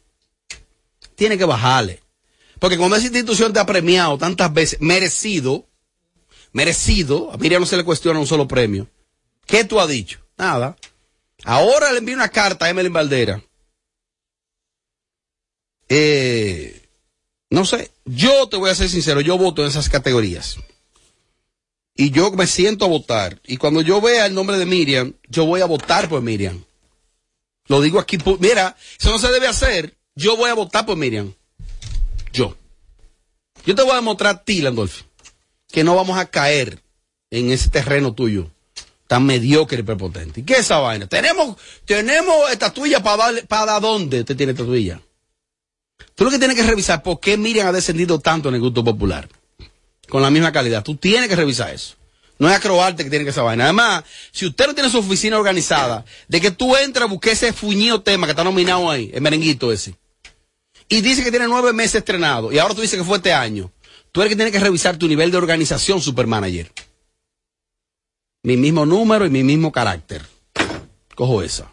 Tiene que bajarle. Porque cuando esa institución te ha premiado tantas veces, merecido, merecido, a Miriam no se le cuestiona un solo premio. ¿Qué tú has dicho? Nada. Ahora le envío una carta a Emelyn Valdera. Eh, no sé, yo te voy a ser sincero, yo voto en esas categorías. Y yo me siento a votar. Y cuando yo vea el nombre de Miriam, yo voy a votar por Miriam. Lo digo aquí, mira, eso no se debe hacer. Yo voy a votar por Miriam. Yo. Yo te voy a demostrar a ti, Landolfi, que no vamos a caer en ese terreno tuyo tan mediocre y prepotente. ¿Y qué es esa vaina? Tenemos, tenemos estatuilla para darle, para dónde usted tiene estatuilla. Tú lo que tienes que revisar por qué Miriam ha descendido tanto en el gusto popular. Con la misma calidad. Tú tienes que revisar eso. No es acrobarte que tiene que esa vaina. Además, si usted no tiene su oficina organizada, de que tú entras a buscar ese fuñido tema que está nominado ahí, el merenguito ese, y dice que tiene nueve meses estrenado, y ahora tú dices que fue este año, tú eres que tienes que revisar tu nivel de organización, supermanager. Mi mismo número y mi mismo carácter. Cojo esa.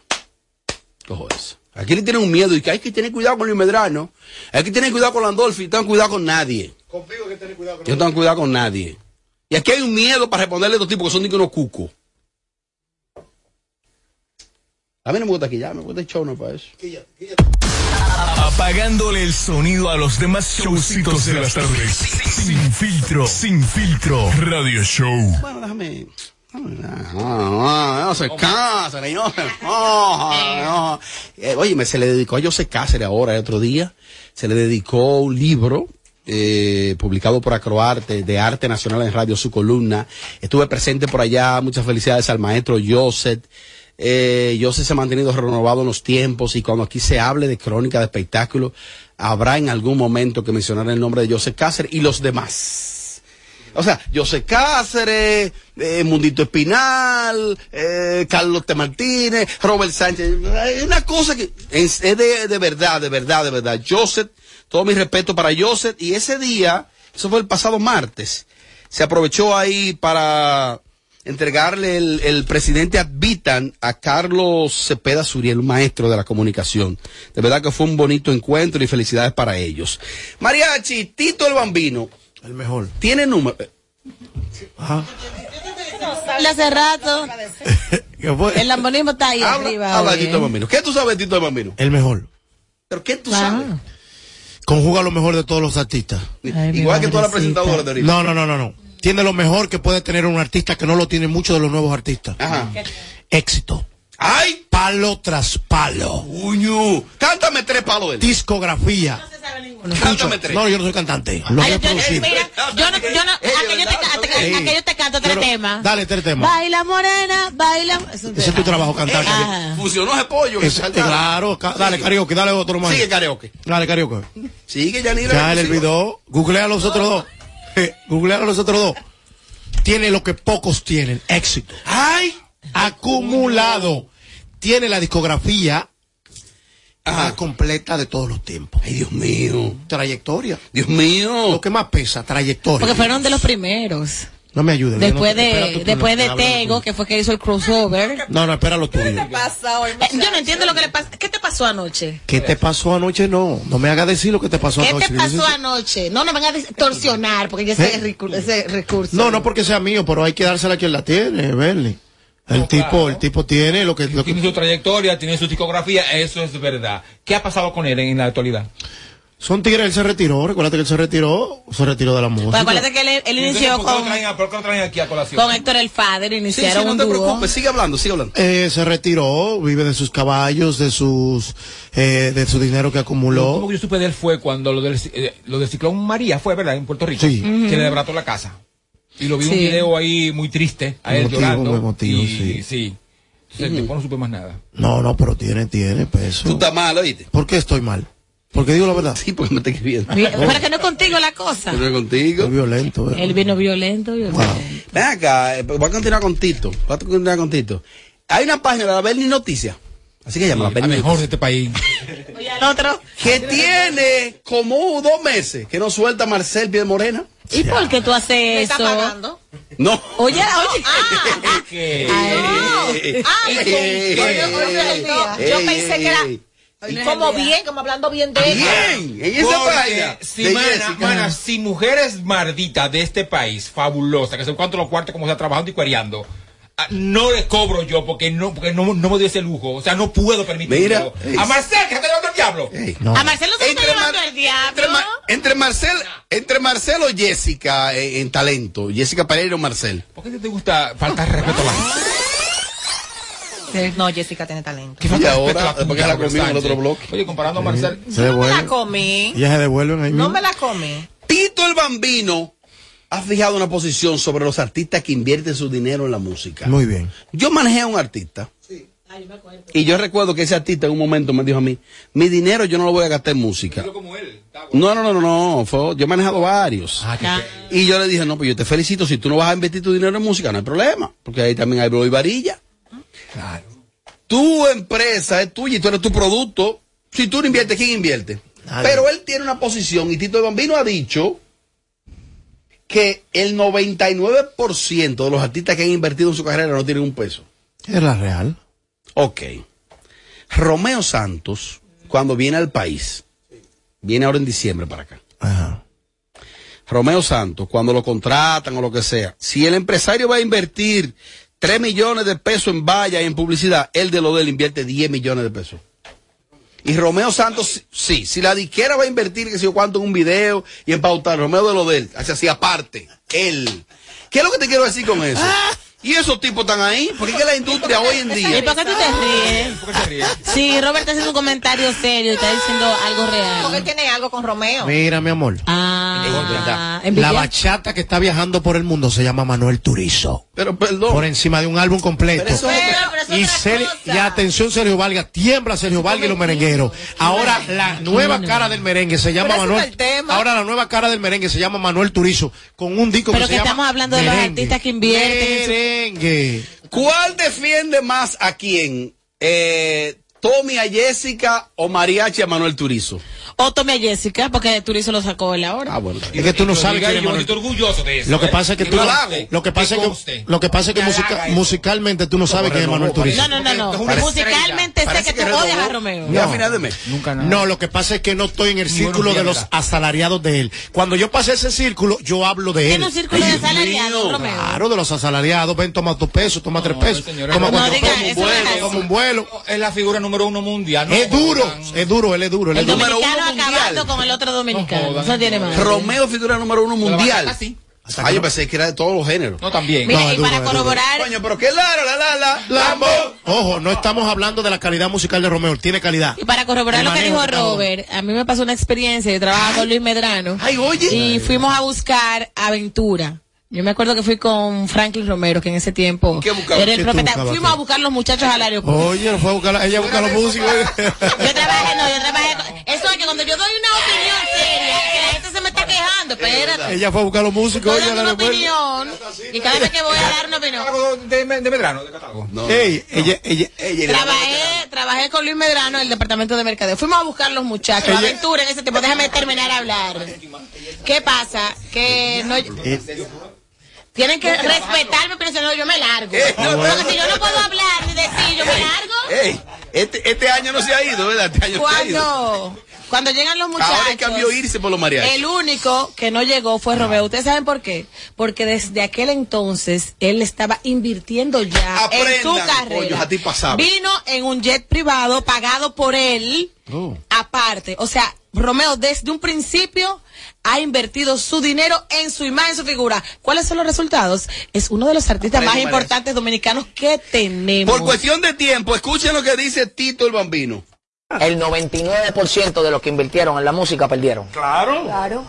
Cojo esa. Aquí le tienen un miedo y que hay que tener cuidado con el Medrano. Hay que tener cuidado con Landolfi. Tengan cuidado con nadie. Conmigo que tener cuidado con Yo no tengo cuidado con nadie. Y aquí hay un miedo para responderle a estos tipos que son de que unos cucos. A mí no me gusta aquí ya, me gusta el show, no para eso. Apagándole el sonido a los demás showcitos de las tardes. Sin filtro, sin filtro. Radio Show. Bueno, déjame. No, no, no se no, no, no. Eh, oye, se le dedicó a José Cáceres ahora, el otro día. Se le dedicó un libro eh, publicado por Acroarte, de Arte Nacional en Radio, su columna. Estuve presente por allá, muchas felicidades al maestro Joseph. Eh, Joseph se ha mantenido renovado en los tiempos y cuando aquí se hable de crónica de espectáculo, habrá en algún momento que mencionar el nombre de Joseph Cáceres y los demás. O sea, José Cáceres, eh, Mundito Espinal, eh, Carlos T. Martínez, Robert Sánchez. Una cosa que es, es de, de verdad, de verdad, de verdad. Joseph, todo mi respeto para Joseph. Y ese día, eso fue el pasado martes, se aprovechó ahí para entregarle el, el presidente Advitan a Carlos Cepeda Suriel, un maestro de la comunicación. De verdad que fue un bonito encuentro y felicidades para ellos. Mariachi, Tito el Bambino. El mejor. Tiene número. Ajá. Hace rato. El lambonismo está ahí Habla, arriba. habla de. Tito el Bambino. ¿Qué tú sabes de Tito el Bambino? El mejor. ¿Pero qué tú Ah. sabes? Conjuga lo mejor de todos los artistas. Igual que toda la presentadora de ahorita. No, no, no, no, no. Tiene lo mejor que puede tener un artista que no lo tienen muchos de los nuevos artistas. Ajá. Éxito. ¡Ay! Palo tras palo. ¡Uño! Cántame tres palos él. Discografía. Cántame tres. No, yo no soy cantante. Lo Ay, voy a yo, producir. mira, yo no, yo no, a que yo te, a que- a que yo te canto tres temas. Dale, tres temas. Baila morena, baila. Ese es tu trabajo, cantar. Ah. Funcionó ese pollo. claro, ca- dale karaoke, dale otro más. Sigue karaoke. Dale karaoke. Sigue, Yanira. Ya él olvidó. Googlea a los otros dos. Eh, Googlea a los otros dos. Tiene lo que pocos tienen, éxito. ¡Ay! Acumulado. Tiene la discografía más completa de todos los tiempos. Ay, Dios mío. Trayectoria. Dios mío. Lo que más pesa, trayectoria. Porque fueron de los primeros. No me ayudes. Después no- de, después de Tego, que fue que hizo el crossover. No, no, espera lo tuyo. Eh, yo no entiendo lo que le pasa. ¿Qué te pasó anoche? ¿Qué te pasó anoche? No, no me hagas decir lo que te pasó ¿Qué anoche. te pasó anoche? No, no me van a distorsionar, porque ya ese, ¿Eh? ese recurso. No, no porque sea mío, pero hay que dársela a quien la tiene, Bernie. El tipo, el tipo tiene lo que, lo que Tiene su trayectoria, tiene su discografía, eso es verdad. ¿Qué ha pasado con él en, en la actualidad? son tigres, él se retiró, recuérdate que él se retiró, se retiró de la música. Pues acuérdate que él, él inició ¿por qué lo con, traen, a- por qué lo traen aquí a colación? con Héctor el Fader, iniciaron un dúo. sigue hablando, sigue hablando. Eh, se retiró, vive de sus caballos, de sus, eh, de su dinero que acumuló. que yo supe de él fue cuando lo del, eh, lo del ciclón María fue, ¿verdad? En Puerto Rico. Sí. Que Ujú. le desbarató la casa. Y lo vi en un Sí. video ahí muy triste, a él Emotivo, llorando. muy emotivo, y, sí. sí. Entonces, el tipo no supe más nada. No, no, pero tiene, tiene peso. Tú estás mal, oíste. ¿Por qué estoy mal? Porque digo la verdad. Sí, porque me está escribiendo. Para que no es contigo la cosa. Estoy contigo. Soy violento, ¿eh? Él vino violento, violento. Ven acá, eh, voy a continuar con Tito. Voy a continuar con Tito. Hay una página de la Berni Noticias. Así que llama la la Berni mejor de este país. El otro. Que tiene como dos meses que no suelta Marcel Pied Morena. ¿Y por qué tú haces eso? No. Oye, oye. Yo- yo pensé que era como bien, como hablando bien de ella. Bien, en esa Porque. Si, de mana, Jessica. mana, si mujeres malditas de este país, fabulosa, que se cuánto los cuartos como está trabajando y cuereando, no le cobro yo porque no porque no, no me dio ese lujo. O sea, no puedo permitirlo. Mira, a Marcel, que te llevando el diablo. A Marcelo se está llevando Mar- el diablo. Entre, Ma- entre Marcel, entre Marcelo y Jessica eh, en talento, Jessica Pereira o Marcel. ¿Por qué te gusta faltar respeto a la gente? No, Jessica tiene talento. ¿Qué falta Y ahora, a la comí en el otro bloque. Oye, comparando a Marcel. Se No me la comí. Ellas se devuelven ahí No mismo. me la comí. Tito el Bambino ha fijado una posición sobre los artistas que invierten su dinero en la música. Muy bien. Yo manejé a un artista. Y yo recuerdo que ese artista en un momento me dijo a mí, mi dinero yo no lo voy a gastar en música. No, no, no, no, no, fue- yo he manejado varios. Ah, Y yo le dije, no, pues yo te felicito, si tú no vas a invertir tu dinero en música, no hay problema, porque ahí también hay bro y varilla. Claro. Tu empresa es tuya y tú eres tu producto. Si tú no inviertes, ¿quién invierte? Nadie. Pero él tiene una posición y Tito el Bambino ha dicho que el 99% de los artistas que han invertido en su carrera no tienen un peso. Es la real. Ok. Romeo Santos, cuando viene al país, viene ahora en diciembre para acá. Ajá. Romeo Santos, cuando lo contratan o lo que sea, si el empresario va a invertir 3 millones de pesos en valla y en publicidad, él de lo de él invierte 10 millones de pesos. Y Romeo Santos, sí, si la disquera va a invertir, que sé yo cuánto, en un video y en pautar, Romeo de lo de él, así aparte, él. ¿Qué es lo que te quiero decir con eso? Y esos tipos están ahí, porque es que la industria hoy en ¿Y día... por qué tú te ríes? ¿Por qué te ríes? Sí, Robert está haciendo un comentario serio, está diciendo algo Porque él real. tiene algo con Romeo. Mira, mi amor. Ah, La bachata que está viajando por el mundo se llama Manuel Turizo. Pero perdón. Por encima de un álbum completo. Pero eso es Pero, pero eso Y, Sergio- y atención Sergio Valga, tiembla Sergio Valga y los merengueros. Ahora la nueva cara del merengue se llama Pero Manuel. es el tema. Ahora la nueva cara del merengue se llama Manuel Turizo con un disco Pero que que se llama estamos hablando de los artistas que invierten en su- ¿Cuál defiende más a quién? Eh, ¿Tommy a Jessica o Mariachi a Manuel Turizo? O tome a Jessica, porque Turizo lo sacó él ahora. Ah, bueno. Es que tú no sabes y yo orgulloso de eso. Lo que ¿eh? pasa es que tú no- lo que pasa es que lo que pasa es que musica- musicalmente tú no sabes quién es Manuel Turizo. No, no, no, no. Musicalmente sé que tú que odias a. Romeo. Ya a final de mes. Nunca nada. No, lo que pasa es que no estoy en el círculo de los asalariados de él. Cuando yo pasé ese círculo, yo hablo de él. Tiene un círculo de asalariados. Romeo. Claro, de los asalariados. Ven, toma tu peso, toma tres pesos. toma no, cuatro pesos, eso, un no vuelo, es toma un vuelo. Es la figura número uno mundial. no Es duro, es duro, él es duro. Él es El duro. número uno acabando con el otro dominicano. Eso tiene más. Romeo figura número uno mundial. bachata sí. Ah, yo pensé que era de todos los géneros. No, también. Mira, No, y para duro, corroborar, Coño, pero qué la la la la Lambo. Ojo, no estamos hablando de la calidad musical de Romeo, tiene calidad. y para corroborar El lo que dijo Robert, a mí me pasó una experiencia. Yo trabajaba con Luis Medrano. Ay, oye. Y fuimos a buscar Aventura. Yo me acuerdo que fui con Franklin Romero, que en ese tiempo ¿Qué buscaba? era el ¿Qué tú propietario. buscabas Fuimos a buscar los muchachos al aeropuerto. Oye, no fue a buscar, ella busca los músicos. Yo trabajé, no, yo trabajé. con- Eso es que cuando yo doy una opinión seria, que la gente se me está quejando, espérate. ella fue a buscar los músicos. Dando al una opinión y cada vez que voy a dar una opinión. De, de Medrano, de catálogo. No. Ey, ella, ella, Trabajé, trabajé con Luis Medrano en el departamento de mercadeo. Fuimos a buscar los muchachos. Ella- Aventura en ese tiempo. Déjame terminar a hablar. ¿Qué pasa? Que no. Tienen que respetarme, pero si no, yo me largo. Eh, no, Porque no. si yo no puedo hablar ni decir, yo me largo. Ey, este, este año no se ha ido, ¿verdad? Este año no se ha ido. Cuando llegan los muchachos. Ahora cambió irse por los mariachis. El único que no llegó fue Romeo. ¿Ustedes saben por qué? Porque desde aquel entonces él estaba invirtiendo ya en su carrera. a ti pasaba. Vino en un jet privado pagado por él, aparte. O sea, Romeo desde un principio ha invertido su dinero en su imagen, su figura. ¿Cuáles son los resultados? Es uno de los artistas Aprende, más importantes dominicanos que tenemos. Por cuestión de tiempo, escuchen lo que dice Tito el Bambino. El 99% de los que invirtieron en la música perdieron. Claro. Claro.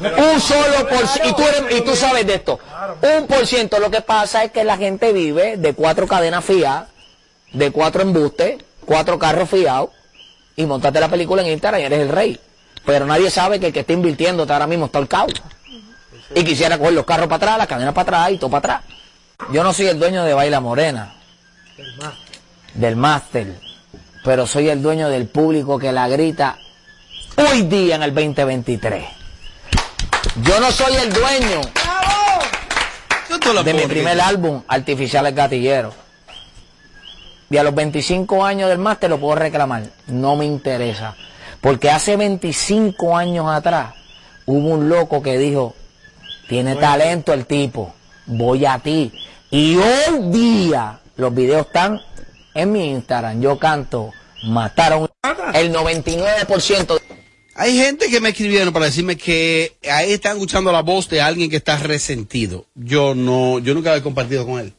Un solo por ciento, y tú, eres- y tú sabes de esto, un por ciento lo que pasa es que la gente vive de cuatro cadenas fiadas, de cuatro embustes, cuatro carros fiados, y montaste la película en Instagram y eres el rey. Pero nadie sabe que el que está invirtiendo ahora mismo está al cabo. Y quisiera coger los carros para atrás, las cadenas para atrás y todo para atrás. Yo no soy el dueño de Baila Morena, del máster, pero soy el dueño del público que la grita hoy día en el 2023. Yo no soy el dueño de mi primer álbum, Artificiales Gatilleros. Y a los 25 años del máster lo puedo reclamar. No me interesa. Porque hace 25 años atrás hubo un loco que dijo, tiene talento el tipo, voy a ti. Y hoy día los videos están en mi Instagram. Yo canto, mataron el 99%. Hay gente que me escribieron para decirme que ahí están escuchando la voz de alguien que está resentido. Yo no, yo nunca lo he compartido con él.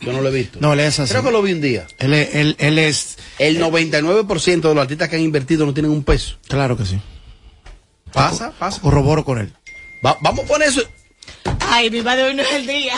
Yo no lo he visto. No, él es así. Creo que lo vi un día. Él, es- él, él es. El 99% de los artistas que han invertido no tienen un peso. Claro que sí. Pasa, pasa. Corroboro con él. Va- vamos a poner eso. Ay, mi madre, hoy no es el día.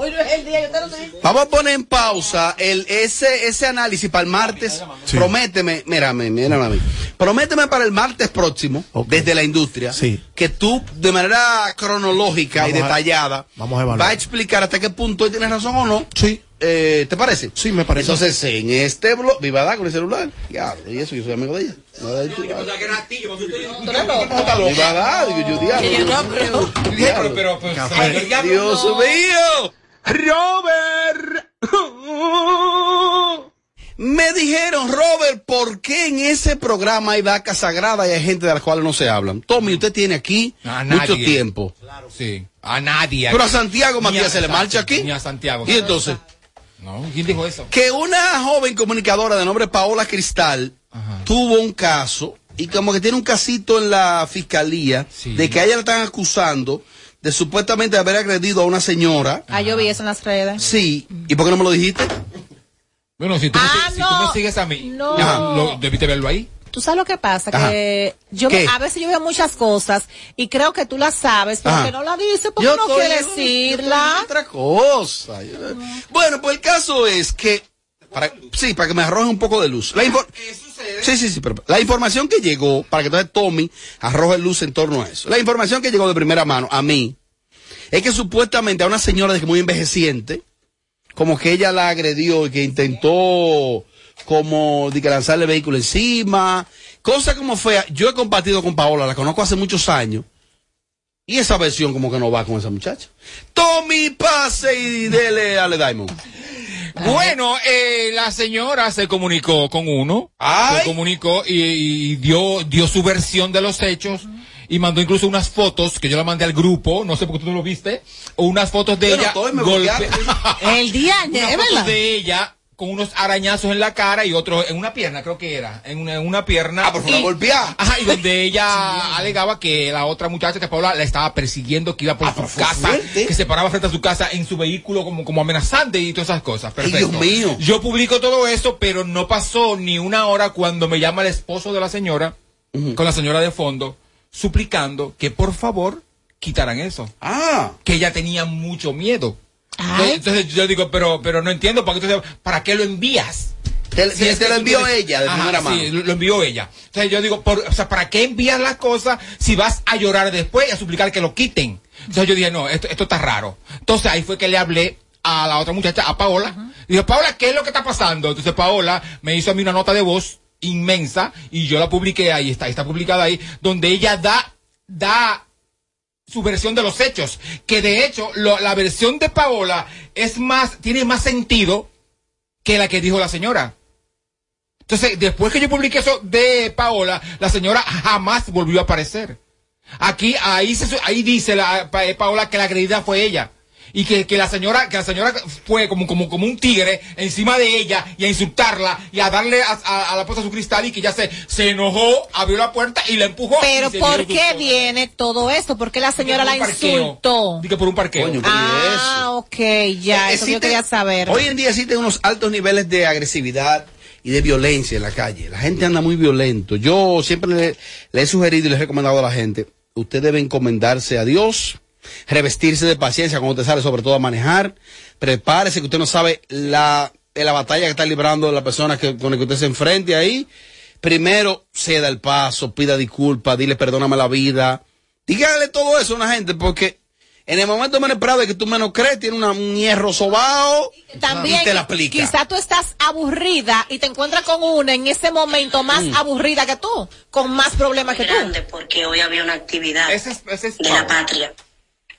Hoy no es el día, yo te lo digo. Vamos a poner en pausa el, ese, ese análisis para el martes. Prométeme, mírame, mírame a mí. Prométeme para el martes próximo, desde la industria, que tú, de manera cronológica y a- detallada, vamos a evaluar. va a explicar hasta qué punto él tiene razón o no. Sí. Eh, ¿Te parece? Sí, me parece. Entonces, en este blog, viva da con el celular. Ya, y eso, yo soy amigo de ella. No de tú. Viva da, digo yo, diablo. Diablo. Dios mío. Robert. Me dijeron, Robert, ¿por qué en ese programa hay vacas sagradas y hay gente de las cuales no se hablan? Tommy, usted tiene aquí A mucho nadie. tiempo. Sí. A nadie. Pero a Santiago Matías a- se le marcha aquí. Ni a Santiago. Y entonces, No, ¿quién dijo eso? que una joven comunicadora de nombre Paola Cristal tuvo un caso y como que tiene un casito en la fiscalía de que a ella la están acusando de supuestamente haber agredido a una señora. Ah, yo vi eso en las redes. Sí. ¿Y por qué no me lo dijiste? Bueno, si tú, me, Ah, si tú no. me sigues a mí, No. lo, debiste verlo ahí. Tú sabes lo que pasa, Ajá. que yo ¿Qué? a veces yo veo muchas cosas y creo que tú las sabes, pero Ajá. que no la dices porque Yo no quieres decirla. otra cosa. Bueno, pues el caso es que, para, sí, para que me arroje un poco de luz. La info- sí, sí, sí, pero la información que llegó, para que entonces Tommy arroje luz en torno a eso. La información que llegó de primera mano a mí es que supuestamente a una señora de muy envejeciente, como que ella la agredió y que intentó como de que lanzarle el vehículo encima, cosa como fea. Yo he compartido con Paola, la conozco hace muchos años. Y esa versión como que no va con esa muchacha. Tommy, pase y dele a Le Diamond. Bueno, eh, la señora se comunicó con uno, se comunicó y, y dio, dio su versión de los hechos y mandó incluso unas fotos que yo la mandé al grupo, no sé por qué tú no lo viste, o unas fotos de Yo no ella estoy, me golpe-. El día, verdad. de ella con unos arañazos en la cara y otro en una pierna, creo que era, en una, en una pierna. Ah, por favor, golpear. Ajá, y donde ella alegaba que la otra muchacha, que Paula, la estaba persiguiendo, que iba por su casa, que se paraba frente a su casa en su vehículo como, como amenazante y todas esas cosas. Perfecto. Dios mío. Yo publico todo eso, pero no pasó ni una hora cuando me llama el esposo de la señora, con la señora de fondo, suplicando que por favor quitaran eso. Ah. Que ella tenía mucho miedo. Entonces, entonces yo digo, pero, pero no entiendo, porque entonces, ¿para qué lo envías? Te- te- lo envió ella de primera mano. Sí, lo lo envió ella. Entonces yo digo, por- o sea, ¿para qué envías las cosas si vas a llorar después y a suplicar que lo quiten? Entonces yo dije, no, esto, esto está raro. Entonces ahí fue que le hablé a la otra muchacha, a Paola. Y dije, Paola, ¿qué es lo que está pasando? Entonces Paola me hizo a mí una nota de voz inmensa y yo la publiqué ahí, está, está publicada ahí, donde ella da, da su versión de los hechos. Que de hecho, lo- la versión de Paola es más, tiene más sentido que la que dijo la señora. Entonces, después que yo publiqué eso de Paola, la señora jamás volvió a aparecer. Aquí, ahí, se, ahí dice la, Pa- Paola que la agredida fue ella. Y que, que la señora, que la señora fue como, como, como un tigre encima de ella y a insultarla y a darle a, a- a la puerta su cristal y que ella se, se enojó, abrió la puerta y la empujó. Pero ¿por qué viene todo esto? ¿Por qué la señora la por un parqueo. insultó? Digo, por un parqueo. Ah, ok, ya, eso yo quería saber. Hoy en día existen unos altos niveles de agresividad y de violencia en la calle. La gente anda muy violento. Yo siempre le, le he sugerido y le he recomendado a la gente, usted debe encomendarse a Dios, revestirse de paciencia cuando usted sale, sobre todo a manejar. Prepárese que usted no sabe la, la batalla que está librando la persona que, con la que usted se enfrente ahí. Primero, ceda el paso, pida disculpas, dile perdóname la vida. Dígale todo eso a una gente porque en el momento menos esperado de que tú menos crees, tiene una- un hierro sobao También, y te la aplica. quizá tú estás aburrida y te encuentras con una en ese momento más Mm. aburrida que tú, con más problemas que tú. porque hoy había una actividad de la patria.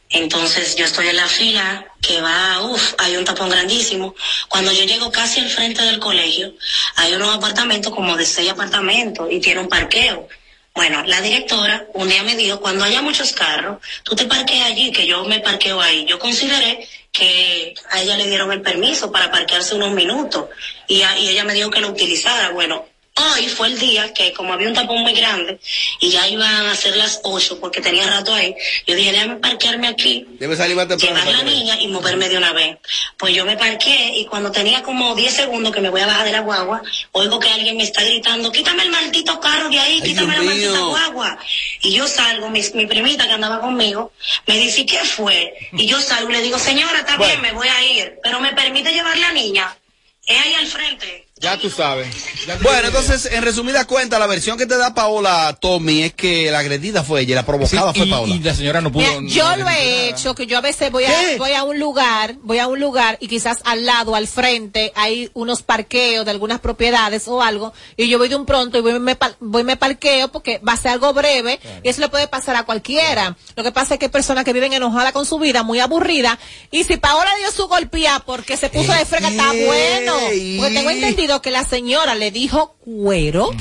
Entonces yo estoy en la fila que va, uff, hay un tapón grandísimo. Cuando yo llego casi al frente del colegio, hay unos apartamentos como de seis apartamentos y tiene un parqueo. Bueno, la directora un día me dijo, cuando haya muchos carros, tú te parqueas allí, que yo me parqueo ahí. Yo consideré que a ella le dieron el permiso para parquearse unos minutos y, y ella me dijo que lo utilizara. Bueno, hoy fue el día que como había un tapón muy grande y ya iban a ser las ocho porque tenía rato ahí, yo dije, déjame parquearme aquí Debe salir más temprano. llevar la niña y moverme de una vez. Pues yo me parqué y cuando tenía como 10 segundos que me voy a bajar de la guagua, oigo que alguien me está gritando, quítame el maldito carro de ahí, Ay, quítame la maldita guagua. Y yo salgo, mi, mi primita que andaba conmigo, me dice, ¿qué fue? Y yo salgo y le digo, señora, está bien, me voy a ir, pero me permite llevar la niña. Es ahí al frente. Ya tú sabes. Bueno, entonces, en resumida cuenta, la versión que te da Paola Tommy es que la agredida fue ella, y la provocada Sí, fue y- Paola. y la señora no pudo. Mira, yo lo he hecho, que yo a veces voy a, voy a un lugar, voy a un lugar y quizás al lado, al frente, hay unos parqueos de algunas propiedades o algo, y yo voy de un pronto y voy y me, voy me parqueo porque va a ser algo breve y eso le puede pasar a cualquiera. Lo que pasa es que hay personas que viven enojadas con su vida, muy aburrida, y si Paola dio su golpea porque se puso de frega, está bueno. Porque tengo entendido que la señora le dijo cuero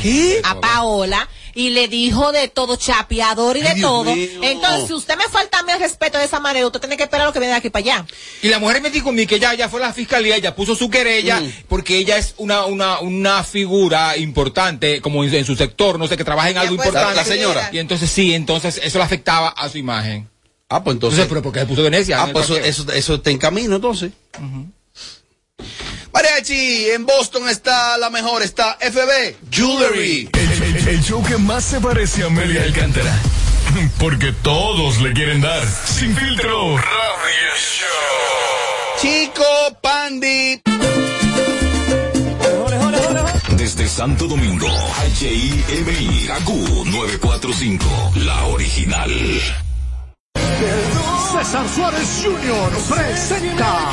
a Paola y le dijo de todo, chapeador y de Ay, todo. mío. Entonces, si usted me falta a mí el respeto de esa manera, usted tiene que esperar lo que viene de aquí para allá. Y la mujer me dijo a mí que ella ya fue a la fiscalía, ella puso su querella Mm. porque ella es una, una, una figura importante, como en, en su sector, no sé, que trabaja en algo pues, importante. la- señora. Y entonces sí, entonces eso le afectaba a su imagen. Ah, pues entonces. pero porque se puso de necia. en Ah, pues eso, eso, eso está en camino entonces. Mariachi, en Boston está la mejor, está FB Jewelry. El, el- el show que más se parece a Amelia Alcántara. Porque todos le quieren dar. Sin filtro. Radio Show. Chico Pandi. Desde Santo Domingo, HIMI, KQ 945, la original. César Suárez Jr. presenta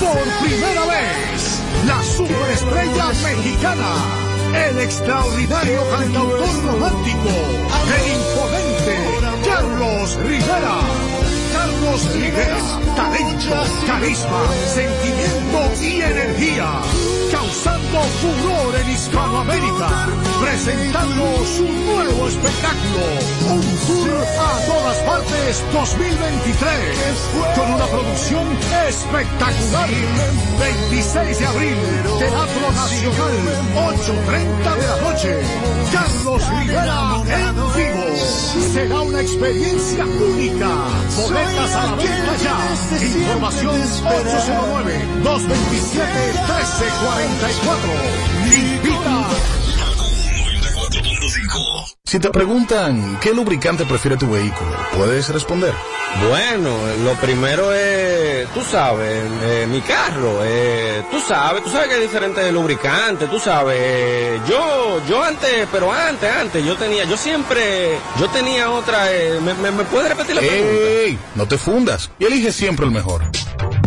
por primera vez la superestrella mexicana, el extraordinario cantautor romántico, el imponente Carlos Rivera. Carlos Rivera, talento, carisma, sentimiento y energía, causando furor en Hispanoamérica, presentando su nuevo espectáculo, un tour a todas partes 2023, con una producción espectacular. 26 de abril, Teatro Nacional, 8.30 de la noche. Carlos Rivera en vivo. Será una experiencia única. Boletas a la venta ya. Información 809-227-1344. Invita. Si te preguntan qué lubricante prefiere tu vehículo, ¿puedes responder? Bueno, lo primero es, tú sabes, eh, mi carro, eh, tú sabes, tú sabes que hay diferentes lubricantes, tú sabes, eh, yo, yo antes, pero antes, antes, yo tenía, yo siempre, yo tenía otra, eh, ¿me, me, me puedes repetir la pregunta? ¡Ey! No te fundas y elige siempre el mejor.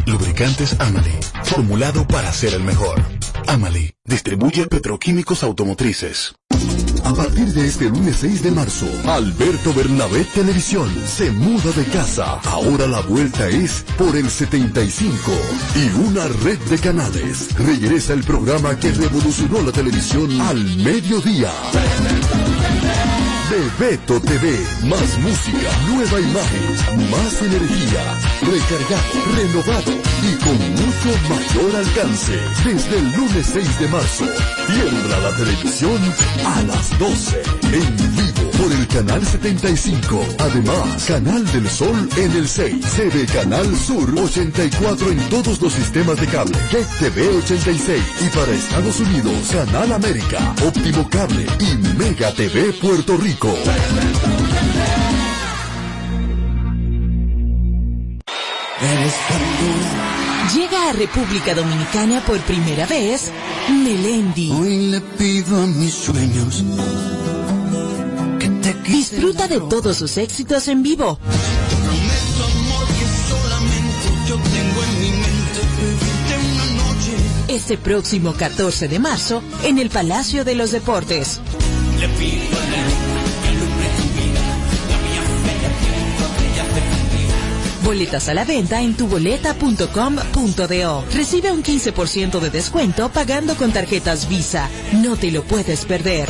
Lubricantes Amali, formulado para ser el mejor. Amali, distribuye petroquímicos automotrices. A partir de este lunes 6 de marzo, Alberto Bernabé Televisión se muda de casa. Ahora la vuelta es por el 75 y una red de canales. Regresa el programa que revolucionó la televisión al mediodía. Bebeto TV, más música, nueva imagen, más energía, recargado, renovado y con mucho mayor alcance. Desde el lunes 6 de marzo, tiembla la televisión a las 12, en vivo por el canal 75. Además, Canal del Sol en el 6, TV Canal Sur 84 en todos los sistemas de cable, Get TV 86 y para Estados Unidos, Canal América, Óptimo Cable y Mega TV Puerto Rico. Llega a República Dominicana por primera vez Melendi. Hoy le pido a mis sueños que te Disfruta de todos sus éxitos en vivo. Este próximo 14 de marzo en el Palacio de los Deportes. Le pido a Boletas a la venta en tuboleta.com.do. Recibe un 15% de descuento pagando con tarjetas Visa. No te lo puedes perder.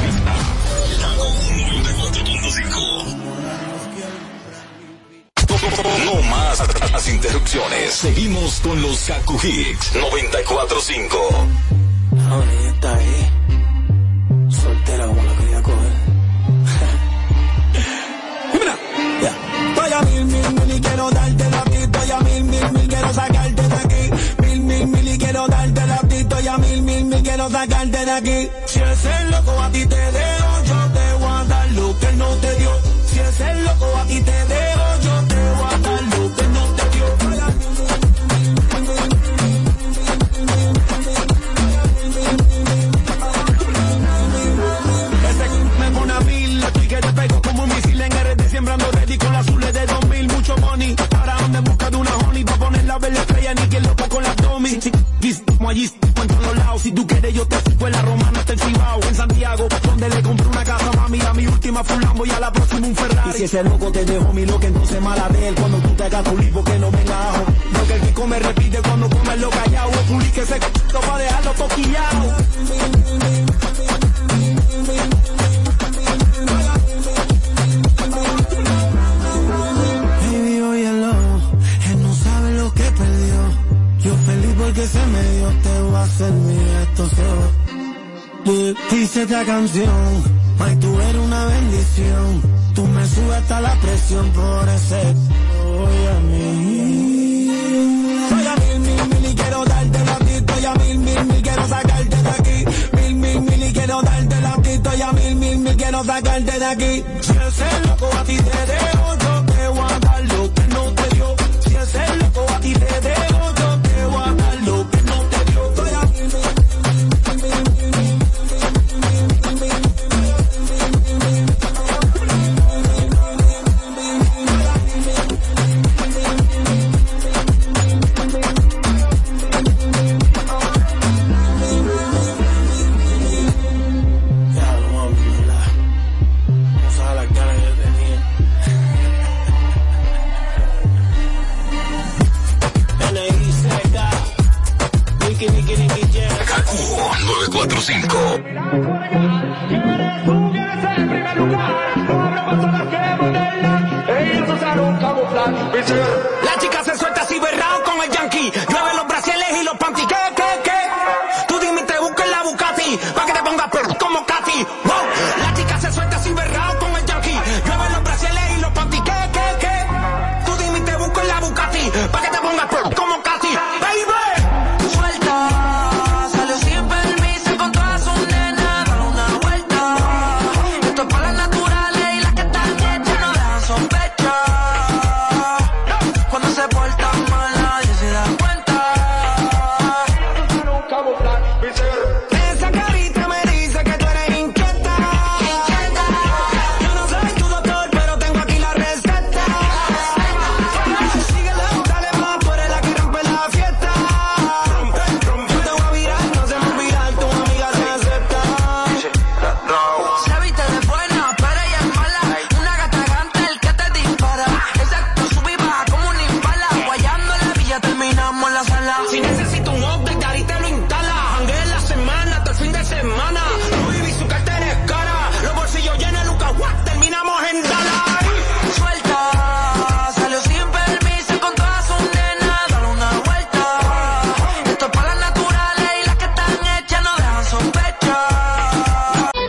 No más las interrupciones. Seguimos con los Kaku Hicks 945. Ahora ella está ahí. Soltera como la sacarte de aquí. Si ese loco a ti te dejo, yo te voy a dar lo que no te dio. Si ese loco si ese loco te dejó mi loco, entonces mala de él, cuando tú te hagas tu libro que no venga ajo. Lo que el que come repite cuando come lo callado, o publique ese c***o pa' dejarlo toquillado. Baby, óyelo, él no sabe lo que perdió. Yo feliz porque se me dio, te voy a hacer mi esto se va. Dice esta canción, ay tú eres una bendición. Subes hasta la presión por ese hoy a mí. Soy a mil, mil, mil y quiero darte la ti. Estoy a mil, mil, mil, quiero sacarte de aquí. Mil, mil, mil y quiero darte la ti. Estoy a mil, mil, mil, quiero sacarte de aquí.